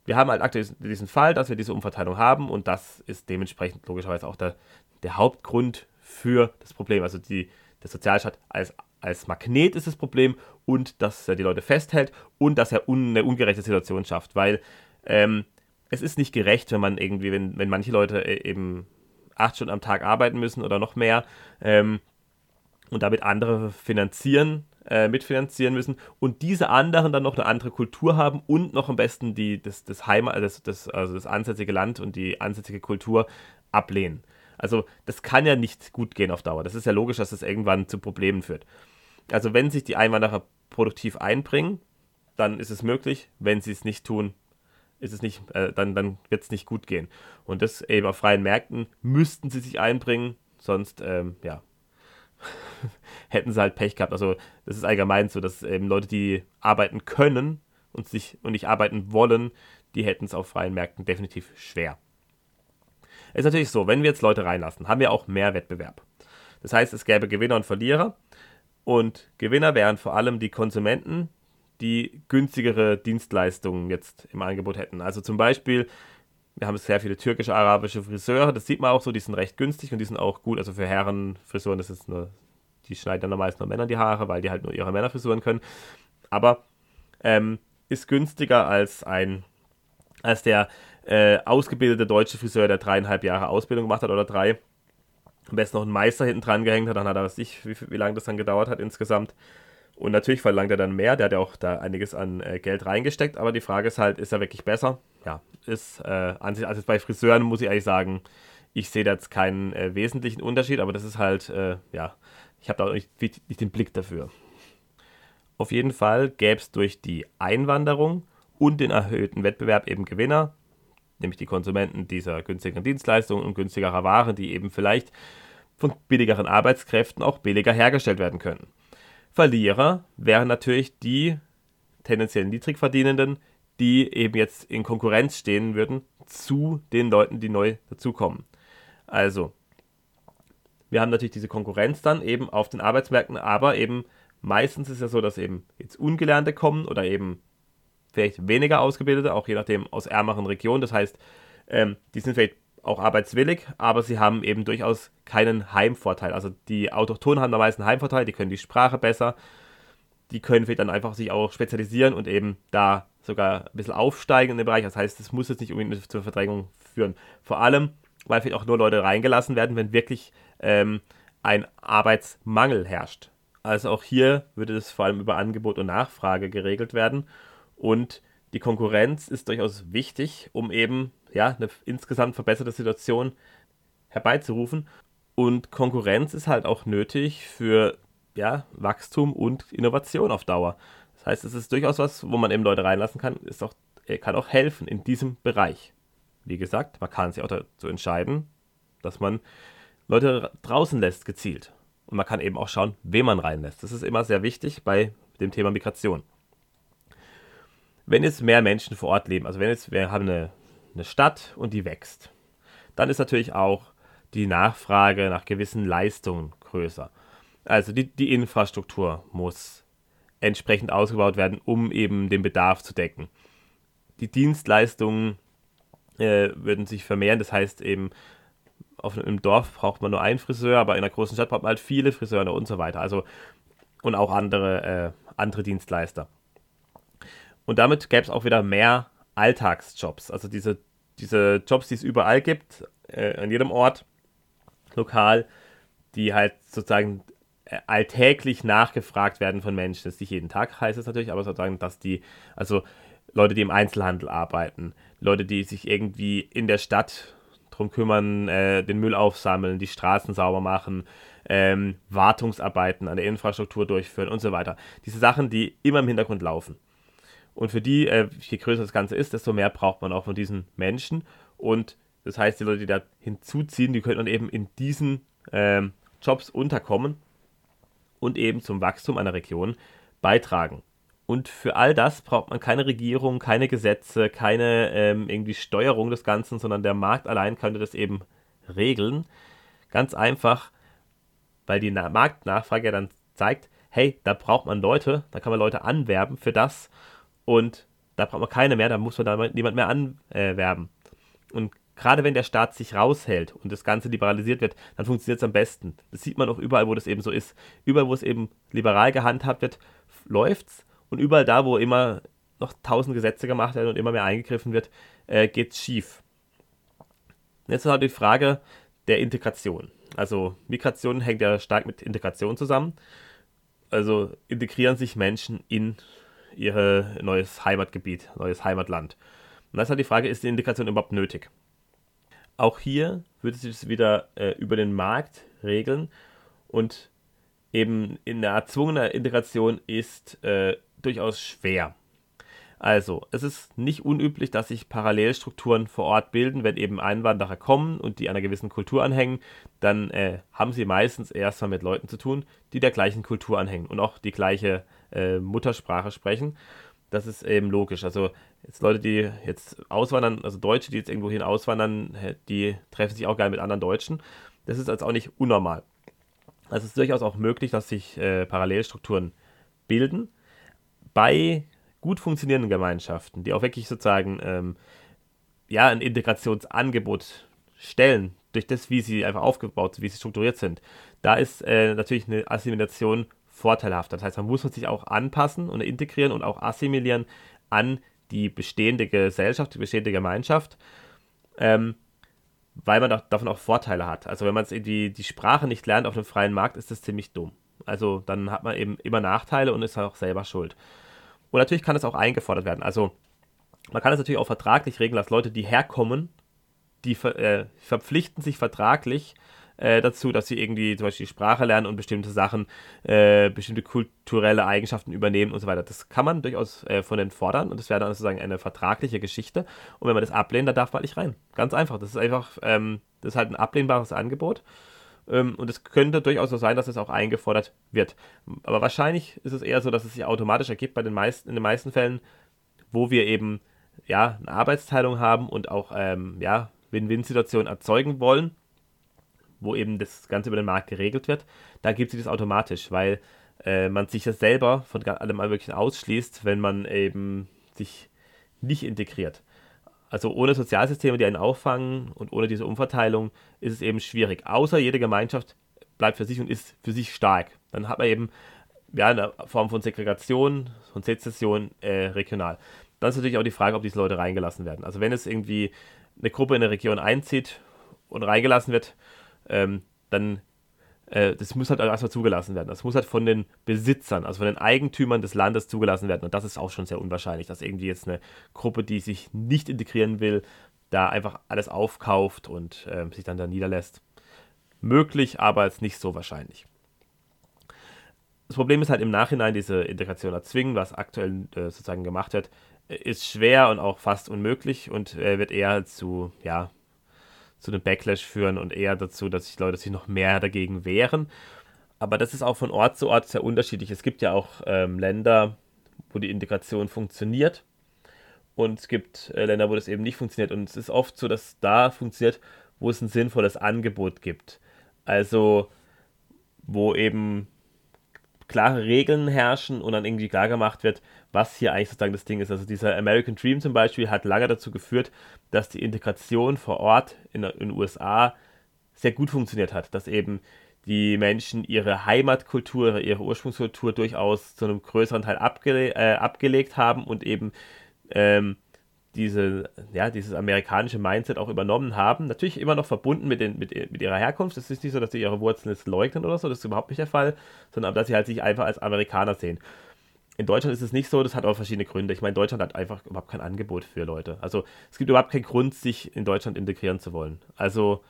wir haben halt aktuell diesen Fall, dass wir diese Umverteilung haben und das ist dementsprechend logischerweise auch der, der Hauptgrund für das Problem. Also die, der Sozialstaat als, als Magnet ist das Problem und dass er die Leute festhält und dass er un, eine ungerechte Situation schafft, weil ähm, es ist nicht gerecht, wenn man irgendwie, wenn, wenn manche Leute äh, eben acht Stunden am Tag arbeiten müssen oder noch mehr ähm, und damit andere finanzieren äh, mitfinanzieren müssen und diese anderen dann noch eine andere Kultur haben und noch am besten die, das, das Heimat, das, das, also das ansässige Land und die ansässige Kultur ablehnen. Also das kann ja nicht gut gehen auf Dauer. Das ist ja logisch, dass das irgendwann zu Problemen führt. Also wenn sich die Einwanderer produktiv einbringen, dann ist es möglich. Wenn sie es nicht tun, ist es nicht, äh, dann, dann wird es nicht gut gehen. Und das eben auf freien Märkten müssten sie sich einbringen, sonst ähm, ja, hätten sie halt Pech gehabt. Also das ist allgemein so, dass eben Leute, die arbeiten können und sich und nicht arbeiten wollen, die hätten es auf freien Märkten definitiv schwer. Es ist natürlich so, wenn wir jetzt Leute reinlassen, haben wir auch mehr Wettbewerb. Das heißt, es gäbe Gewinner und Verlierer. Und Gewinner wären vor allem die Konsumenten, die günstigere Dienstleistungen jetzt im Angebot hätten. Also zum Beispiel, wir haben sehr viele türkische, arabische Friseure, das sieht man auch so, die sind recht günstig und die sind auch gut. Also für Herrenfrisuren, ist nur, die schneiden dann meist nur Männern die Haare, weil die halt nur ihre Männerfrisuren können. Aber ähm, ist günstiger als ein, als der äh, ausgebildete deutsche Friseur, der dreieinhalb Jahre Ausbildung gemacht hat oder drei. Am besten noch einen Meister hinten dran gehängt hat, dann hat er was ich, wie, wie lange das dann gedauert hat insgesamt. Und natürlich verlangt er dann mehr, der hat ja auch da einiges an äh, Geld reingesteckt, aber die Frage ist halt, ist er wirklich besser? Ja, ist äh, an sich, also bei Friseuren muss ich ehrlich sagen, ich sehe da jetzt keinen äh, wesentlichen Unterschied, aber das ist halt, äh, ja, ich habe da auch nicht, nicht, den Blick dafür. Auf jeden Fall gäbe es durch die Einwanderung und den erhöhten Wettbewerb eben Gewinner, nämlich die Konsumenten dieser günstigeren Dienstleistungen und günstigerer Waren, die eben vielleicht von billigeren Arbeitskräften auch billiger hergestellt werden können. Verlierer wären natürlich die tendenziell Niedrigverdienenden, die eben jetzt in Konkurrenz stehen würden zu den Leuten, die neu dazukommen. Also, wir haben natürlich diese Konkurrenz dann eben auf den Arbeitsmärkten, aber eben meistens ist ja so, dass eben jetzt Ungelernte kommen oder eben vielleicht weniger Ausgebildete, auch je nachdem aus ärmeren Regionen. Das heißt, ähm, die sind vielleicht auch arbeitswillig, aber sie haben eben durchaus keinen Heimvorteil. Also die Autochtonen haben am meisten Heimvorteil, die können die Sprache besser, die können vielleicht dann einfach sich auch spezialisieren und eben da sogar ein bisschen aufsteigen in den Bereich. Das heißt, es muss jetzt nicht unbedingt zur Verdrängung führen. Vor allem, weil vielleicht auch nur Leute reingelassen werden, wenn wirklich ähm, ein Arbeitsmangel herrscht. Also auch hier würde es vor allem über Angebot und Nachfrage geregelt werden. Und die Konkurrenz ist durchaus wichtig, um eben ja, eine insgesamt verbesserte Situation herbeizurufen. Und Konkurrenz ist halt auch nötig für ja, Wachstum und Innovation auf Dauer. Das heißt, es ist durchaus was, wo man eben Leute reinlassen kann, ist auch, kann auch helfen in diesem Bereich. Wie gesagt, man kann sich auch dazu entscheiden, dass man Leute draußen lässt, gezielt. Und man kann eben auch schauen, wen man reinlässt. Das ist immer sehr wichtig bei dem Thema Migration. Wenn jetzt mehr Menschen vor Ort leben, also wenn jetzt wir haben eine eine Stadt und die wächst, dann ist natürlich auch die Nachfrage nach gewissen Leistungen größer. Also die, die Infrastruktur muss entsprechend ausgebaut werden, um eben den Bedarf zu decken. Die Dienstleistungen äh, würden sich vermehren, das heißt eben, auf einem Dorf braucht man nur einen Friseur, aber in einer großen Stadt braucht man halt viele Friseure und so weiter. Also und auch andere, äh, andere Dienstleister. Und damit gäbe es auch wieder mehr Alltagsjobs, also diese diese Jobs, die es überall gibt, äh, an jedem Ort, lokal, die halt sozusagen äh, alltäglich nachgefragt werden von Menschen. Das ist nicht jeden Tag heißt es natürlich, aber sozusagen, dass die, also Leute, die im Einzelhandel arbeiten, Leute, die sich irgendwie in der Stadt drum kümmern, äh, den Müll aufsammeln, die Straßen sauber machen, ähm, Wartungsarbeiten an der Infrastruktur durchführen und so weiter. Diese Sachen, die immer im Hintergrund laufen. Und für die, äh, je größer das Ganze ist, desto mehr braucht man auch von diesen Menschen. Und das heißt, die Leute, die da hinzuziehen, die können dann eben in diesen ähm, Jobs unterkommen und eben zum Wachstum einer Region beitragen. Und für all das braucht man keine Regierung, keine Gesetze, keine ähm, irgendwie Steuerung des Ganzen, sondern der Markt allein könnte das eben regeln. Ganz einfach, weil die Na Marktnachfrage ja dann zeigt, hey, da braucht man Leute, da kann man Leute anwerben für das und da braucht man keine mehr, da muss man da niemand mehr anwerben. Und gerade wenn der Staat sich raushält und das Ganze liberalisiert wird, dann funktioniert es am besten. Das sieht man auch überall, wo das eben so ist. Überall, wo es eben liberal gehandhabt wird, läuft's. Und überall da, wo immer noch tausend Gesetze gemacht werden und immer mehr eingegriffen wird, äh, geht's schief. Jetzt ist halt die Frage der Integration. Also Migration hängt ja stark mit Integration zusammen. Also integrieren sich Menschen in ihr neues Heimatgebiet, neues Heimatland. Und da ist halt die Frage, ist die Integration überhaupt nötig? Auch hier würde sich das wieder äh, über den Markt regeln und eben in der erzwungenen Integration ist äh, durchaus schwer. Also, es ist nicht unüblich, dass sich Parallelstrukturen vor Ort bilden, wenn eben Einwanderer kommen und die einer gewissen Kultur anhängen, dann äh, haben sie meistens erstmal mit Leuten zu tun, die der gleichen Kultur anhängen und auch die gleiche äh, Muttersprache sprechen. Das ist eben logisch. Also Jetzt Leute, die jetzt auswandern, also Deutsche, die jetzt irgendwo hin auswandern, die treffen sich auch gerne mit anderen Deutschen. Das ist also auch nicht unnormal. Also es ist durchaus auch möglich, dass sich äh, Parallelstrukturen bilden bei gut funktionierenden Gemeinschaften, die auch wirklich sozusagen ähm, ja, ein Integrationsangebot stellen, durch das, wie sie einfach aufgebaut sind, wie sie strukturiert sind. Da ist äh, natürlich eine Assimilation vorteilhaft. Das heißt, man muss sich auch anpassen und integrieren und auch assimilieren an die bestehende Gesellschaft, die bestehende Gemeinschaft, ähm, weil man davon auch Vorteile hat. Also wenn man die, die Sprache nicht lernt auf einem freien Markt, ist das ziemlich dumm. Also dann hat man eben immer Nachteile und ist auch selber schuld. Und natürlich kann es auch eingefordert werden. Also man kann es natürlich auch vertraglich regeln, dass Leute, die herkommen, die äh, verpflichten sich vertraglich äh, dazu, dass sie irgendwie zum Beispiel die Sprache lernen und bestimmte Sachen, äh, bestimmte kulturelle Eigenschaften übernehmen und so weiter. Das kann man durchaus äh, von denen fordern und das wäre dann sozusagen eine vertragliche Geschichte. Und wenn man das ablehnt, dann darf man nicht rein. Ganz einfach. Das ist einfach, ähm, das ist halt ein ablehnbares Angebot. Ähm, und es könnte durchaus so sein, dass es auch eingefordert wird. Aber wahrscheinlich ist es eher so, dass es sich automatisch ergibt bei den meisten, in den meisten Fällen, wo wir eben ja, eine Arbeitsteilung haben und auch ähm, ja, Win-Win-Situationen erzeugen wollen wo eben das Ganze über den Markt geregelt wird, da gibt es das automatisch, weil äh, man sich das selber von allem Möglichen ausschließt, wenn man eben sich nicht integriert. Also ohne Sozialsysteme, die einen auffangen und ohne diese Umverteilung ist es eben schwierig. Außer jede Gemeinschaft bleibt für sich und ist für sich stark. Dann hat man eben ja, eine Form von Segregation, von Sezession äh, regional. Dann ist natürlich auch die Frage, ob diese Leute reingelassen werden. Also wenn es irgendwie eine Gruppe in eine Region einzieht und reingelassen wird, ähm, dann äh, das muss halt erstmal zugelassen werden. Das muss halt von den Besitzern, also von den Eigentümern des Landes zugelassen werden. Und das ist auch schon sehr unwahrscheinlich, dass irgendwie jetzt eine Gruppe, die sich nicht integrieren will, da einfach alles aufkauft und äh, sich dann da niederlässt. Möglich, aber jetzt nicht so wahrscheinlich. Das Problem ist halt im Nachhinein diese Integration erzwingen, was aktuell äh, sozusagen gemacht wird, ist schwer und auch fast unmöglich und äh, wird eher zu ja, zu einem Backlash führen und eher dazu, dass sich Leute sich noch mehr dagegen wehren. Aber das ist auch von Ort zu Ort sehr unterschiedlich. Es gibt ja auch ähm, Länder, wo die Integration funktioniert und es gibt äh, Länder, wo das eben nicht funktioniert. Und es ist oft so, dass da funktioniert, wo es ein sinnvolles Angebot gibt. Also wo eben klare Regeln herrschen und dann irgendwie klar gemacht wird, was hier eigentlich sozusagen das Ding ist. Also dieser American Dream zum Beispiel hat lange dazu geführt, dass die Integration vor Ort in, den USA sehr gut funktioniert hat, dass eben die Menschen ihre Heimatkultur, ihre Ursprungskultur durchaus zu einem größeren Teil abgele äh, abgelegt haben und eben ähm, diese, ja, dieses amerikanische Mindset auch übernommen haben. Natürlich immer noch verbunden mit, den, mit, mit ihrer Herkunft. Es ist nicht so, dass sie ihre Wurzeln jetzt leugnen oder so, das ist überhaupt nicht der Fall, sondern dass sie halt sich einfach als Amerikaner sehen. In Deutschland ist es nicht so, das hat auch verschiedene Gründe. Ich meine, Deutschland hat einfach überhaupt kein Angebot für Leute. Also es gibt überhaupt keinen Grund, sich in Deutschland integrieren zu wollen. Also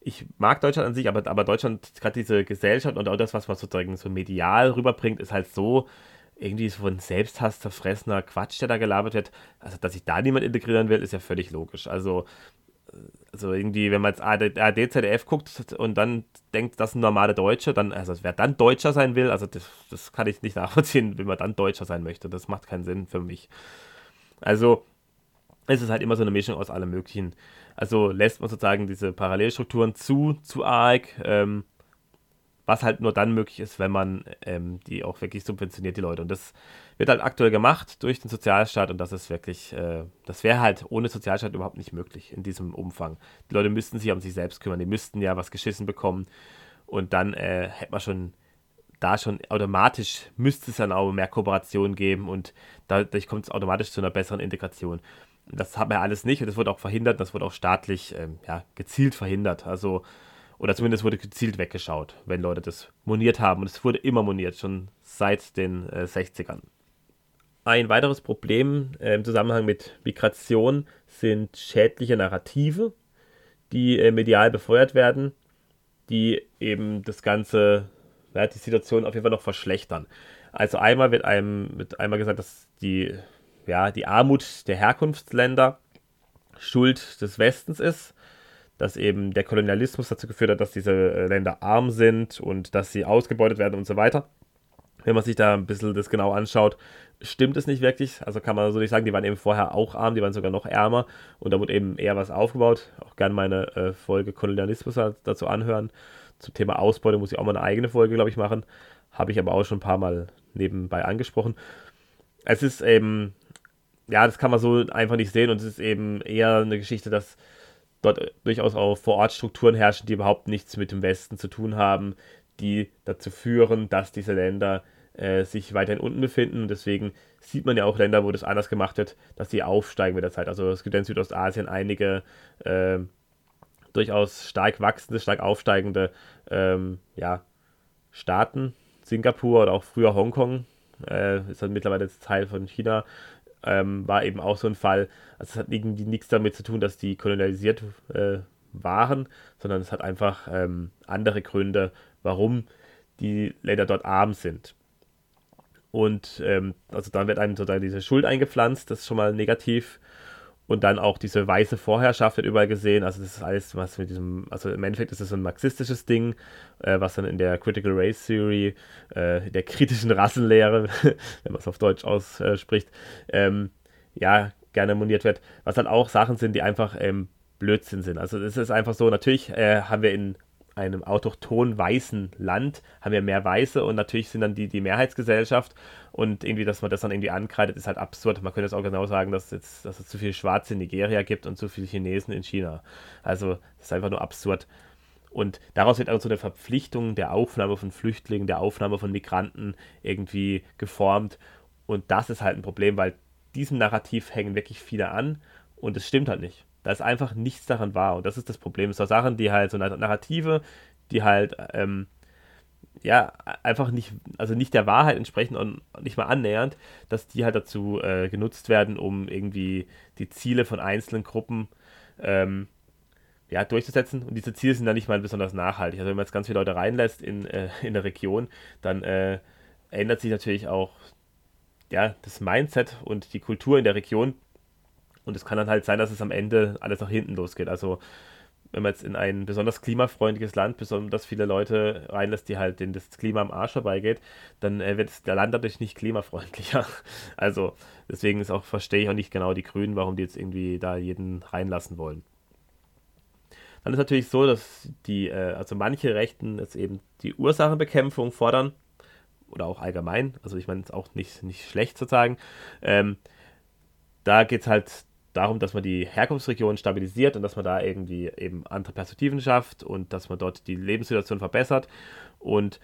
ich mag Deutschland an sich, aber, aber Deutschland, gerade diese Gesellschaft und auch das, was man sozusagen so medial rüberbringt, ist halt so, irgendwie so ein Selbsthass zerfressener Quatsch, der da gelabert wird. Also, dass sich da niemand integrieren will, ist ja völlig logisch. Also, also irgendwie, wenn man jetzt AD, AD, ZDF guckt und dann denkt, das sind normale Deutsche, dann, also wer dann Deutscher sein will, also das, das kann ich nicht nachvollziehen, wenn man dann Deutscher sein möchte. Das macht keinen Sinn für mich. Also, es ist halt immer so eine Mischung aus allem Möglichen. Also lässt man sozusagen diese Parallelstrukturen zu, zu arg, ähm, was halt nur dann möglich ist, wenn man ähm, die auch wirklich subventioniert, die Leute. Und das wird halt aktuell gemacht durch den Sozialstaat und das ist wirklich, äh, das wäre halt ohne Sozialstaat überhaupt nicht möglich in diesem Umfang. Die Leute müssten sich um sich selbst kümmern, die müssten ja was geschissen bekommen und dann äh, hätte man schon da schon automatisch müsste es dann auch mehr Kooperation geben und dadurch kommt es automatisch zu einer besseren Integration. Das hat man ja alles nicht und das wird auch verhindert, das wird auch staatlich ähm, ja, gezielt verhindert. Also oder zumindest wurde gezielt weggeschaut, wenn Leute das moniert haben. Und es wurde immer moniert, schon seit den äh, 60ern. Ein weiteres Problem äh, im Zusammenhang mit Migration sind schädliche Narrative, die äh, medial befeuert werden, die eben das Ganze, ja, die Situation auf jeden Fall noch verschlechtern. Also einmal wird einem wird einmal gesagt, dass die, ja, die Armut der Herkunftsländer Schuld des Westens ist dass eben der Kolonialismus dazu geführt hat, dass diese äh, Länder arm sind und dass sie ausgebeutet werden und so weiter. wenn man sich da ein bisschen das genau anschaut, stimmt es nicht wirklich. Also kann man so nicht sagen, die waren eben vorher auch arm, die waren sogar noch ärmer und da wurde eben eher was aufgebaut. Auch gerne meine äh, Folge Kolonialismus dazu anhören. Zum Thema Ausbeute muss ich auch mal eine eigene Folge, glaube ich, machen. Habe ich aber auch schon ein paar Mal nebenbei angesprochen. Es ist eben, ja, das kann man so einfach nicht sehen und es ist eben eher eine Geschichte, dass dort durchaus auch vor Ort Strukturen herrschen, die überhaupt nichts mit dem Westen zu tun haben, die dazu führen, dass diese Länder äh, sich weiterhin unten befinden. Und deswegen sieht man ja auch Länder, wo das anders gemacht wird, dass die aufsteigen mit der Zeit. Also es gibt in Südostasien einige äh, durchaus stark wachsende, stark aufsteigende ähm, ja, Staaten. Singapur oder auch früher Hongkong äh, ist dann mittlerweile jetzt Teil von China. Ähm, war eben auch so ein Fall. Also es hat irgendwie nichts damit zu tun, dass die kolonialisiert äh, waren, sondern es hat einfach ähm, andere Gründe, warum die Länder dort arm sind. Und ähm, also dann wird einem sozusagen diese Schuld eingepflanzt, das ist schon mal negativ. Und dann auch diese weiße Vorherrschaft wird überall gesehen. Also das ist alles, was mit diesem, also im Endeffekt ist es so ein marxistisches Ding, äh, was dann in der Critical Race Theory, äh, der kritischen Rassenlehre, wenn man es auf Deutsch ausspricht, ähm, ja, gerne moniert wird. Was dann auch Sachen sind, die einfach ähm, Blödsinn sind. Also es ist einfach so, natürlich äh, haben wir in einem autochton weißen Land haben wir mehr Weiße und natürlich sind dann die die Mehrheitsgesellschaft und irgendwie, dass man das dann irgendwie ankreidet, ist halt absurd. Man könnte jetzt auch genau sagen, dass, jetzt, dass es zu viel Schwarze in Nigeria gibt und zu viele Chinesen in China. Also das ist einfach nur absurd. Und daraus wird auch so eine Verpflichtung der Aufnahme von Flüchtlingen, der Aufnahme von Migranten irgendwie geformt. Und das ist halt ein Problem, weil diesem Narrativ hängen wirklich viele an und es stimmt halt nicht. Da ist einfach nichts daran wahr. Und das ist das Problem. So Sachen, die halt so Narrative, die halt, ähm, ja, einfach nicht, also nicht der Wahrheit entsprechen und nicht mal annähernd, dass die halt dazu äh, genutzt werden, um irgendwie die Ziele von einzelnen Gruppen ähm, ja, durchzusetzen. Und diese Ziele sind dann nicht mal besonders nachhaltig. Also wenn man jetzt ganz viele Leute reinlässt in, äh, in der Region, dann äh, ändert sich natürlich auch ja, das Mindset und die Kultur in der Region und es kann dann halt sein, dass es am Ende alles nach hinten losgeht. Also wenn man jetzt in ein besonders klimafreundliches Land besonders viele Leute reinlässt, die halt denen das Klima am Arsch vorbeigeht, dann äh, wird der Land dadurch nicht klimafreundlicher. Also deswegen ist auch, verstehe ich auch nicht genau die Grünen, warum die jetzt irgendwie da jeden reinlassen wollen. Dann ist natürlich so, dass die, äh, also manche Rechten jetzt eben die Ursachenbekämpfung fordern, oder auch allgemein, also ich meine, es auch nicht, nicht schlecht sozusagen. Ähm, da geht es halt darum, dass man die Herkunftsregion stabilisiert und dass man da irgendwie eben andere Perspektiven schafft und dass man dort die Lebenssituation verbessert. Und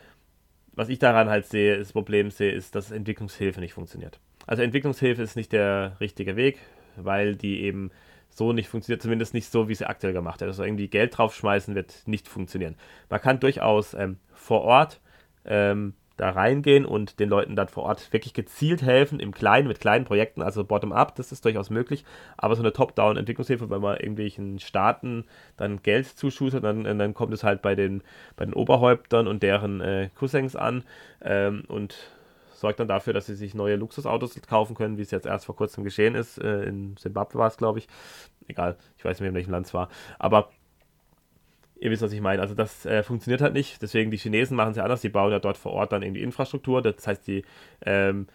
was ich daran halt sehe, das Problem sehe, ist, dass Entwicklungshilfe nicht funktioniert. Also Entwicklungshilfe ist nicht der richtige Weg, weil die eben so nicht funktioniert, zumindest nicht so, wie sie aktuell gemacht wird. Also irgendwie Geld draufschmeißen wird nicht funktionieren. Man kann durchaus ähm, vor Ort ähm, da reingehen und den Leuten dann vor Ort wirklich gezielt helfen, im Kleinen, mit kleinen Projekten, also bottom-up, das ist durchaus möglich, aber so eine Top-Down-Entwicklungshilfe, wenn man irgendwelchen Staaten dann Geld zuschustert, dann, dann kommt es halt bei den, bei den Oberhäuptern und deren äh, Cousins an ähm, und sorgt dann dafür, dass sie sich neue Luxusautos kaufen können, wie es jetzt erst vor kurzem geschehen ist. Äh, in Zimbabwe war es, glaube ich. Egal, ich weiß nicht mehr, in welchem Land es war. Aber Ihr wisst, was ich meine. Also das äh, funktioniert halt nicht. Deswegen die Chinesen machen es ja anders. Die bauen ja dort vor Ort dann irgendwie Infrastruktur. Das heißt, die ähm,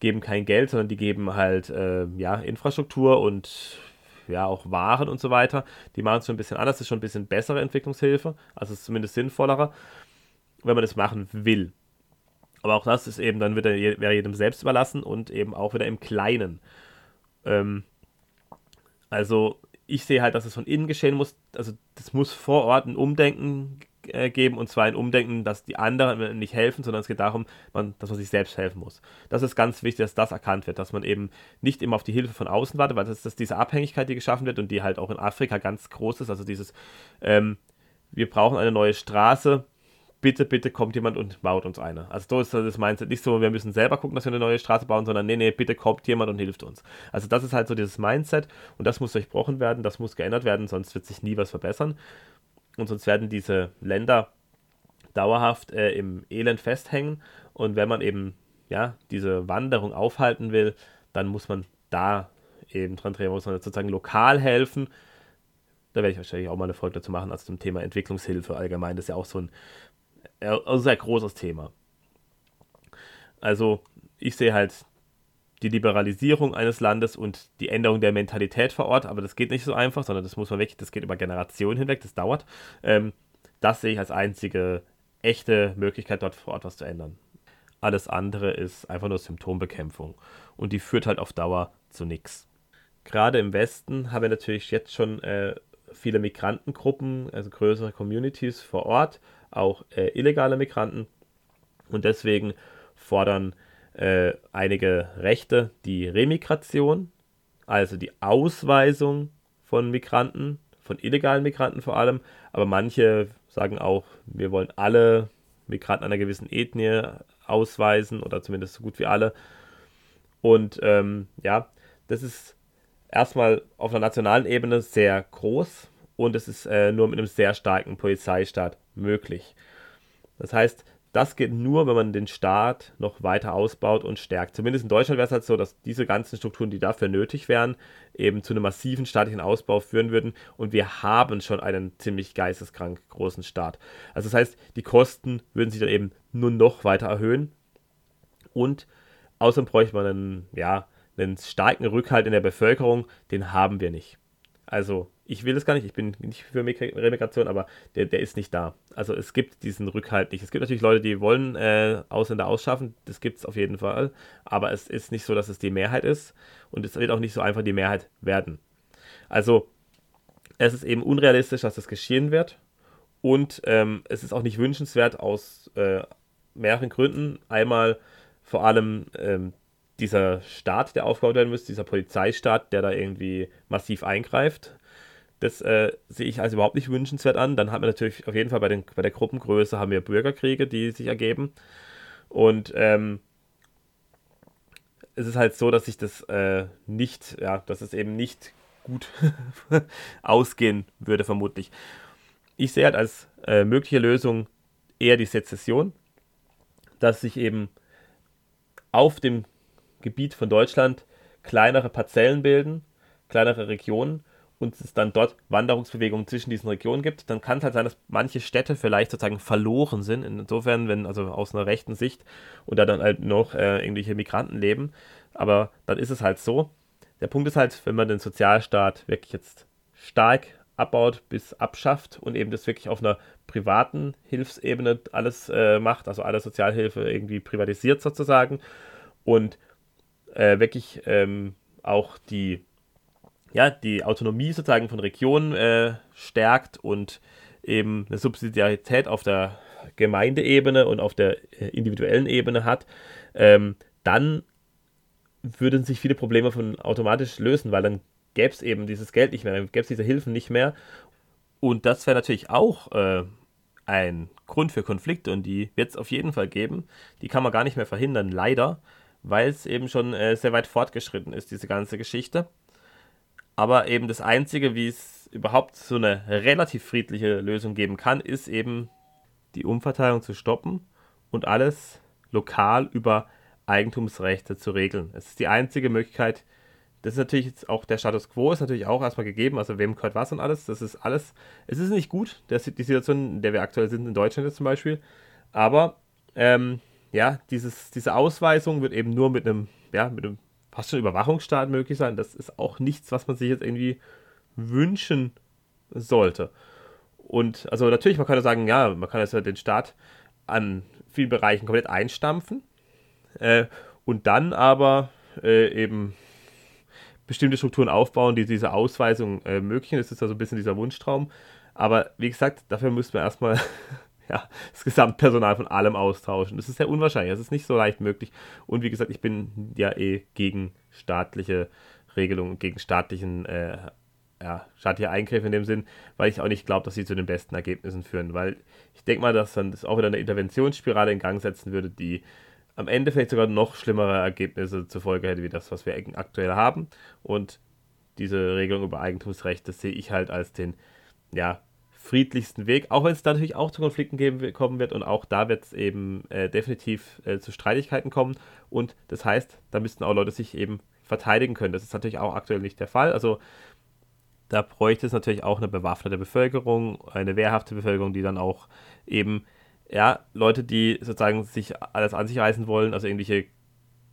geben kein Geld, sondern die geben halt äh, ja, Infrastruktur und ja auch Waren und so weiter. Die machen es schon ein bisschen anders. Das ist schon ein bisschen bessere Entwicklungshilfe. Also es ist zumindest sinnvollerer, wenn man das machen will. Aber auch das ist eben dann wieder wäre jedem selbst überlassen und eben auch wieder im Kleinen. Ähm, also ich sehe halt, dass es von innen geschehen muss. Also das muss vor Ort ein Umdenken äh, geben und zwar ein Umdenken, dass die anderen nicht helfen, sondern es geht darum, man, dass man sich selbst helfen muss. Das ist ganz wichtig, dass das erkannt wird, dass man eben nicht immer auf die Hilfe von außen wartet, weil das ist diese Abhängigkeit, die geschaffen wird und die halt auch in Afrika ganz groß ist. Also dieses, ähm, wir brauchen eine neue Straße, bitte, bitte kommt jemand und baut uns eine. Also so ist das Mindset nicht so, wir müssen selber gucken, dass wir eine neue Straße bauen, sondern nee, nee, bitte kommt jemand und hilft uns. Also das ist halt so dieses Mindset und das muss durchbrochen werden, das muss geändert werden, sonst wird sich nie was verbessern und sonst werden diese Länder dauerhaft äh, im Elend festhängen und wenn man eben ja diese Wanderung aufhalten will, dann muss man da eben dran drehen, muss man sozusagen lokal helfen. Da werde ich wahrscheinlich auch mal eine Folge dazu machen, also zum Thema Entwicklungshilfe allgemein. Das ist ja auch so ein ein sehr großes Thema. Also ich sehe halt die Liberalisierung eines Landes und die Änderung der Mentalität vor Ort, aber das geht nicht so einfach, sondern das muss man weg, das geht über Generationen hinweg, das dauert. Ähm, das sehe ich als einzige echte Möglichkeit, dort vor Ort was zu ändern. Alles andere ist einfach nur Symptombekämpfung und die führt halt auf Dauer zu nichts. Gerade im Westen haben wir natürlich jetzt schon äh, viele Migrantengruppen, also größere Communities vor Ort, auch äh, illegale Migranten. Und deswegen fordern äh, einige Rechte die Remigration, also die Ausweisung von Migranten, von illegalen Migranten vor allem, aber manche sagen auch, wir wollen alle Migranten einer gewissen Ethnie ausweisen oder zumindest so gut wie alle. Und ähm, ja, das ist erstmal auf einer nationalen Ebene sehr groß und es ist äh, nur mit einem sehr starken Polizeistaat möglich. Das heißt, das geht nur, wenn man den Staat noch weiter ausbaut und stärkt. Zumindest in Deutschland wäre es halt so, dass diese ganzen Strukturen, die dafür nötig wären, eben zu einem massiven staatlichen Ausbau führen würden. Und wir haben schon einen ziemlich geisteskrank großen Staat. Also das heißt, die Kosten würden sich dann eben nur noch weiter erhöhen. Und außerdem bräuchte man einen, ja, einen starken Rückhalt in der Bevölkerung. Den haben wir nicht. Also ich will das gar nicht, ich bin nicht für Remigration, aber der, der ist nicht da. Also es gibt diesen Rückhalt nicht. Es gibt natürlich Leute, die wollen äh, Ausländer ausschaffen, das gibt es auf jeden Fall, aber es ist nicht so, dass es die Mehrheit ist und es wird auch nicht so einfach die Mehrheit werden. Also es ist eben unrealistisch, dass das geschehen wird und ähm, es ist auch nicht wünschenswert aus äh, mehreren Gründen. Einmal vor allem ähm, dieser Staat, der aufgebaut werden muss, dieser Polizeistaat, der da irgendwie massiv eingreift das äh, sehe ich als überhaupt nicht wünschenswert an. Dann haben wir natürlich auf jeden Fall bei, den, bei der Gruppengröße haben wir Bürgerkriege, die sich ergeben. Und ähm, es ist halt so, dass sich das äh, nicht, ja, dass es eben nicht gut ausgehen würde, vermutlich. Ich sehe halt als äh, mögliche Lösung eher die Sezession, dass sich eben auf dem Gebiet von Deutschland kleinere Parzellen bilden, kleinere Regionen und es dann dort Wanderungsbewegungen zwischen diesen Regionen gibt, dann kann es halt sein, dass manche Städte vielleicht sozusagen verloren sind. Insofern, wenn also aus einer rechten Sicht und da dann halt noch äh, irgendwelche Migranten leben. Aber dann ist es halt so. Der Punkt ist halt, wenn man den Sozialstaat wirklich jetzt stark abbaut bis abschafft und eben das wirklich auf einer privaten Hilfsebene alles äh, macht, also alle Sozialhilfe irgendwie privatisiert sozusagen und äh, wirklich ähm, auch die ja, die Autonomie sozusagen von Regionen äh, stärkt und eben eine Subsidiarität auf der Gemeindeebene und auf der äh, individuellen Ebene hat, ähm, dann würden sich viele Probleme von automatisch lösen, weil dann gäbe es eben dieses Geld nicht mehr, dann gäbe es diese Hilfen nicht mehr. Und das wäre natürlich auch äh, ein Grund für Konflikte und die wird es auf jeden Fall geben. Die kann man gar nicht mehr verhindern, leider, weil es eben schon äh, sehr weit fortgeschritten ist, diese ganze Geschichte. Aber eben das Einzige, wie es überhaupt so eine relativ friedliche Lösung geben kann, ist eben die Umverteilung zu stoppen und alles lokal über Eigentumsrechte zu regeln. Es ist die einzige Möglichkeit, das ist natürlich jetzt auch der Status quo, ist natürlich auch erstmal gegeben, also wem gehört was und alles, das ist alles, es ist nicht gut, die Situation, in der wir aktuell sind, in Deutschland jetzt zum Beispiel, aber ähm, ja, dieses, diese Ausweisung wird eben nur mit einem, ja, mit einem fast schon Überwachungsstaat möglich sein. Das ist auch nichts, was man sich jetzt irgendwie wünschen sollte. Und also natürlich, man kann ja sagen, ja, man kann jetzt ja den Staat an vielen Bereichen komplett einstampfen äh, und dann aber äh, eben bestimmte Strukturen aufbauen, die diese Ausweisung äh, ermöglichen. Das ist ja so ein bisschen dieser Wunschtraum. Aber wie gesagt, dafür müssen wir erstmal ja, das Gesamtpersonal von allem austauschen. Das ist sehr unwahrscheinlich, das ist nicht so leicht möglich. Und wie gesagt, ich bin ja eh gegen staatliche Regelungen, gegen staatlichen, äh, ja, staatliche Eingriffe in dem Sinn, weil ich auch nicht glaube, dass sie zu den besten Ergebnissen führen. Weil ich denke mal, dass dann das auch wieder eine Interventionsspirale in Gang setzen würde, die am Ende vielleicht sogar noch schlimmere Ergebnisse zur Folge hätte, wie das, was wir aktuell haben. Und diese Regelung über Eigentumsrechte sehe ich halt als den, ja, friedlichsten Weg, auch wenn es da natürlich auch zu Konflikten geben, kommen wird und auch da wird es eben äh, definitiv äh, zu Streitigkeiten kommen und das heißt, da müssten auch Leute sich eben verteidigen können. Das ist natürlich auch aktuell nicht der Fall. Also da bräuchte es natürlich auch eine bewaffnete Bevölkerung, eine wehrhafte Bevölkerung, die dann auch eben ja, Leute, die sozusagen sich alles an sich reißen wollen, also irgendwelche,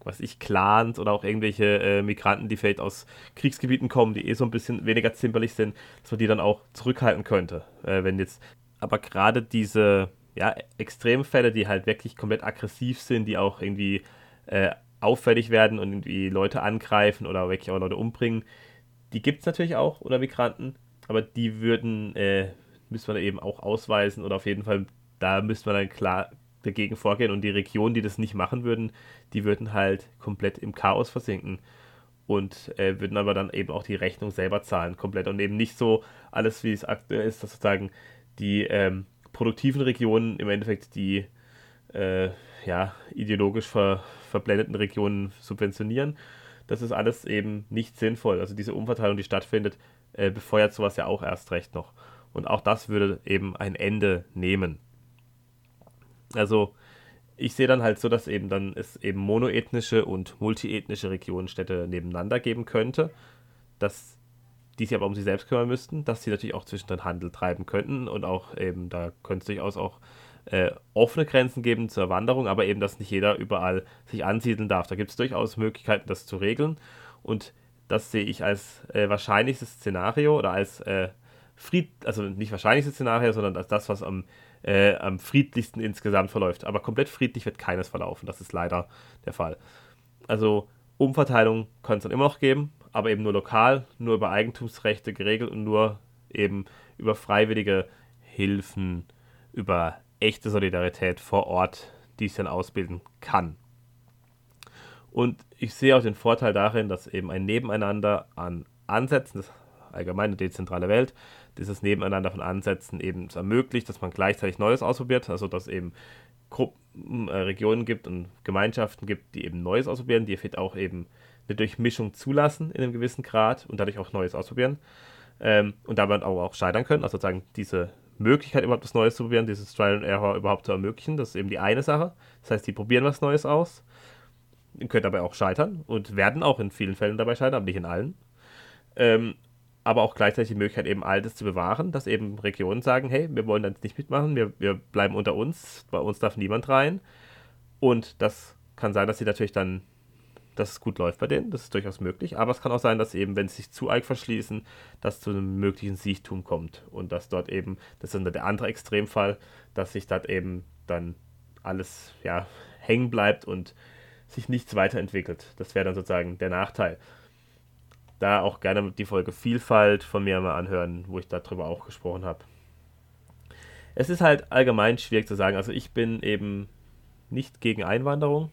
was ich, Clans oder auch irgendwelche äh, Migranten, die vielleicht aus Kriegsgebieten kommen, die eh so ein bisschen weniger zimperlich sind, dass man die dann auch zurückhalten könnte. Äh, wenn jetzt, aber gerade diese, ja, Extremfälle, die halt wirklich komplett aggressiv sind, die auch irgendwie äh, auffällig werden und irgendwie Leute angreifen oder wirklich auch Leute umbringen, die gibt es natürlich auch, oder Migranten, aber die würden, äh, müsste man eben auch ausweisen oder auf jeden Fall da müsste man dann klar dagegen vorgehen und die Regionen, die das nicht machen würden, die würden halt komplett im Chaos versinken und äh, würden aber dann eben auch die Rechnung selber zahlen, komplett und eben nicht so alles, wie es aktuell ist, dass sozusagen die ähm, produktiven Regionen im Endeffekt die äh, ja, ideologisch ver verblendeten Regionen subventionieren. Das ist alles eben nicht sinnvoll. Also diese Umverteilung, die stattfindet, äh, befeuert sowas ja auch erst recht noch. Und auch das würde eben ein Ende nehmen. Also ich sehe dann halt so, dass eben dann es eben monoethnische und multiethnische Regionenstädte nebeneinander geben könnte, dass die sich aber um sie selbst kümmern müssten, dass sie natürlich auch zwischendrin Handel treiben könnten und auch eben, da könnte es durchaus auch äh, offene Grenzen geben zur Wanderung, aber eben, dass nicht jeder überall sich ansiedeln darf. Da gibt es durchaus Möglichkeiten, das zu regeln und das sehe ich als äh, wahrscheinlichstes Szenario oder als äh, Fried, also nicht wahrscheinlichstes Szenario, sondern als das, was am äh, am friedlichsten insgesamt verläuft. Aber komplett friedlich wird keines verlaufen. Das ist leider der Fall. Also Umverteilung kann es dann immer noch geben, aber eben nur lokal, nur über Eigentumsrechte geregelt und nur eben über freiwillige Hilfen, über echte Solidarität vor Ort, die es dann ausbilden kann. Und ich sehe auch den Vorteil darin, dass eben ein Nebeneinander an Ansätzen, das allgemeine dezentrale Welt, dieses Nebeneinander von Ansätzen eben ermöglicht, dass man gleichzeitig Neues ausprobiert, also dass eben Gruppen, äh, Regionen gibt und Gemeinschaften gibt, die eben Neues ausprobieren, die vielleicht auch eben eine Durchmischung zulassen in einem gewissen Grad und dadurch auch Neues ausprobieren ähm, und damit auch, auch scheitern können, also sozusagen diese Möglichkeit überhaupt was Neues zu probieren, dieses Trial and Error überhaupt zu ermöglichen, das ist eben die eine Sache. Das heißt, die probieren was Neues aus, können dabei auch scheitern und werden auch in vielen Fällen dabei scheitern, aber nicht in allen. Ähm, aber auch gleichzeitig die Möglichkeit, eben Altes zu bewahren, dass eben Regionen sagen, hey, wir wollen dann nicht mitmachen, wir, wir bleiben unter uns, bei uns darf niemand rein. Und das kann sein, dass sie natürlich dann, dass es gut läuft bei denen, das ist durchaus möglich, aber es kann auch sein, dass eben, wenn sie sich zu arg verschließen, dass zu einem möglichen Siechtum kommt und dass dort eben, das ist dann der andere Extremfall, dass sich dort eben dann alles, ja, hängen bleibt und sich nichts weiterentwickelt. Das wäre dann sozusagen der Nachteil da auch gerne die Folge Vielfalt von mir mal anhören, wo ich darüber auch gesprochen habe. Es ist halt allgemein schwierig zu sagen. Also ich bin eben nicht gegen Einwanderung,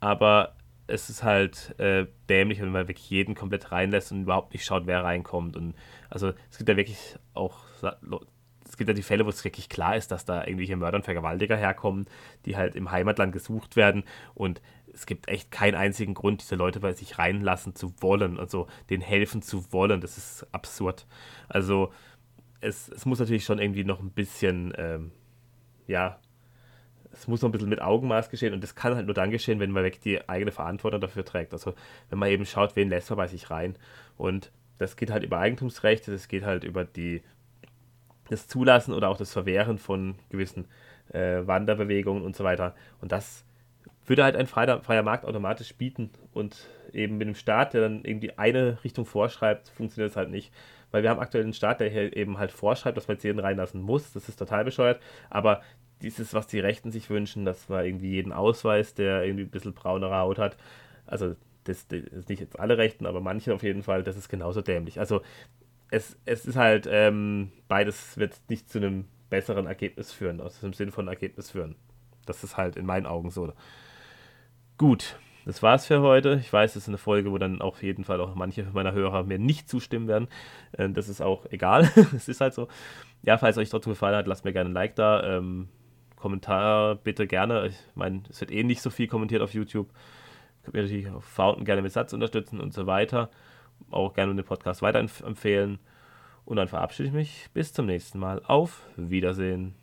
aber es ist halt äh, dämlich, wenn man wirklich jeden komplett reinlässt und überhaupt nicht schaut, wer reinkommt. Und also es gibt ja wirklich auch es gibt ja die Fälle, wo es wirklich klar ist, dass da irgendwelche Mörder und Vergewaltiger herkommen, die halt im Heimatland gesucht werden und es gibt echt keinen einzigen Grund, diese Leute bei sich reinlassen zu wollen, also denen helfen zu wollen. Das ist absurd. Also es, es muss natürlich schon irgendwie noch ein bisschen, ähm, ja, es muss noch ein bisschen mit Augenmaß geschehen und das kann halt nur dann geschehen, wenn man wirklich die eigene Verantwortung dafür trägt. Also wenn man eben schaut, wen lässt man bei sich rein. Und das geht halt über Eigentumsrechte, das geht halt über die, das Zulassen oder auch das Verwehren von gewissen äh, Wanderbewegungen und so weiter. Und das würde halt ein freier, freier Markt automatisch bieten. Und eben mit dem Staat, der dann irgendwie eine Richtung vorschreibt, funktioniert das halt nicht. Weil wir haben aktuell einen Staat, der hier eben halt vorschreibt, dass man jetzt jeden reinlassen muss. Das ist total bescheuert. Aber dieses, was die Rechten sich wünschen, dass man irgendwie jeden Ausweis, der irgendwie ein bisschen braunere Haut hat, also das, das ist nicht jetzt alle Rechten, aber manche auf jeden Fall, das ist genauso dämlich. Also es, es ist halt, ähm, beides wird nicht zu einem besseren Ergebnis führen, aus dem Sinn von Ergebnis führen. Das ist halt in meinen Augen so. Gut, das war's für heute. Ich weiß, es ist eine Folge, wo dann auf jeden Fall auch manche meiner Hörer mir nicht zustimmen werden. Äh, das ist auch egal. es ist halt so. Ja, falls euch trotzdem gefallen hat, lasst mir gerne ein Like da. Ähm, Kommentar bitte gerne. Ich meine, es wird eh nicht so viel kommentiert auf YouTube. Könnt ihr natürlich auf Fountain gerne mit Satz unterstützen und so weiter. Auch gerne den Podcast weiterempfehlen. Und dann verabschiede ich mich. Bis zum nächsten Mal. Auf Wiedersehen.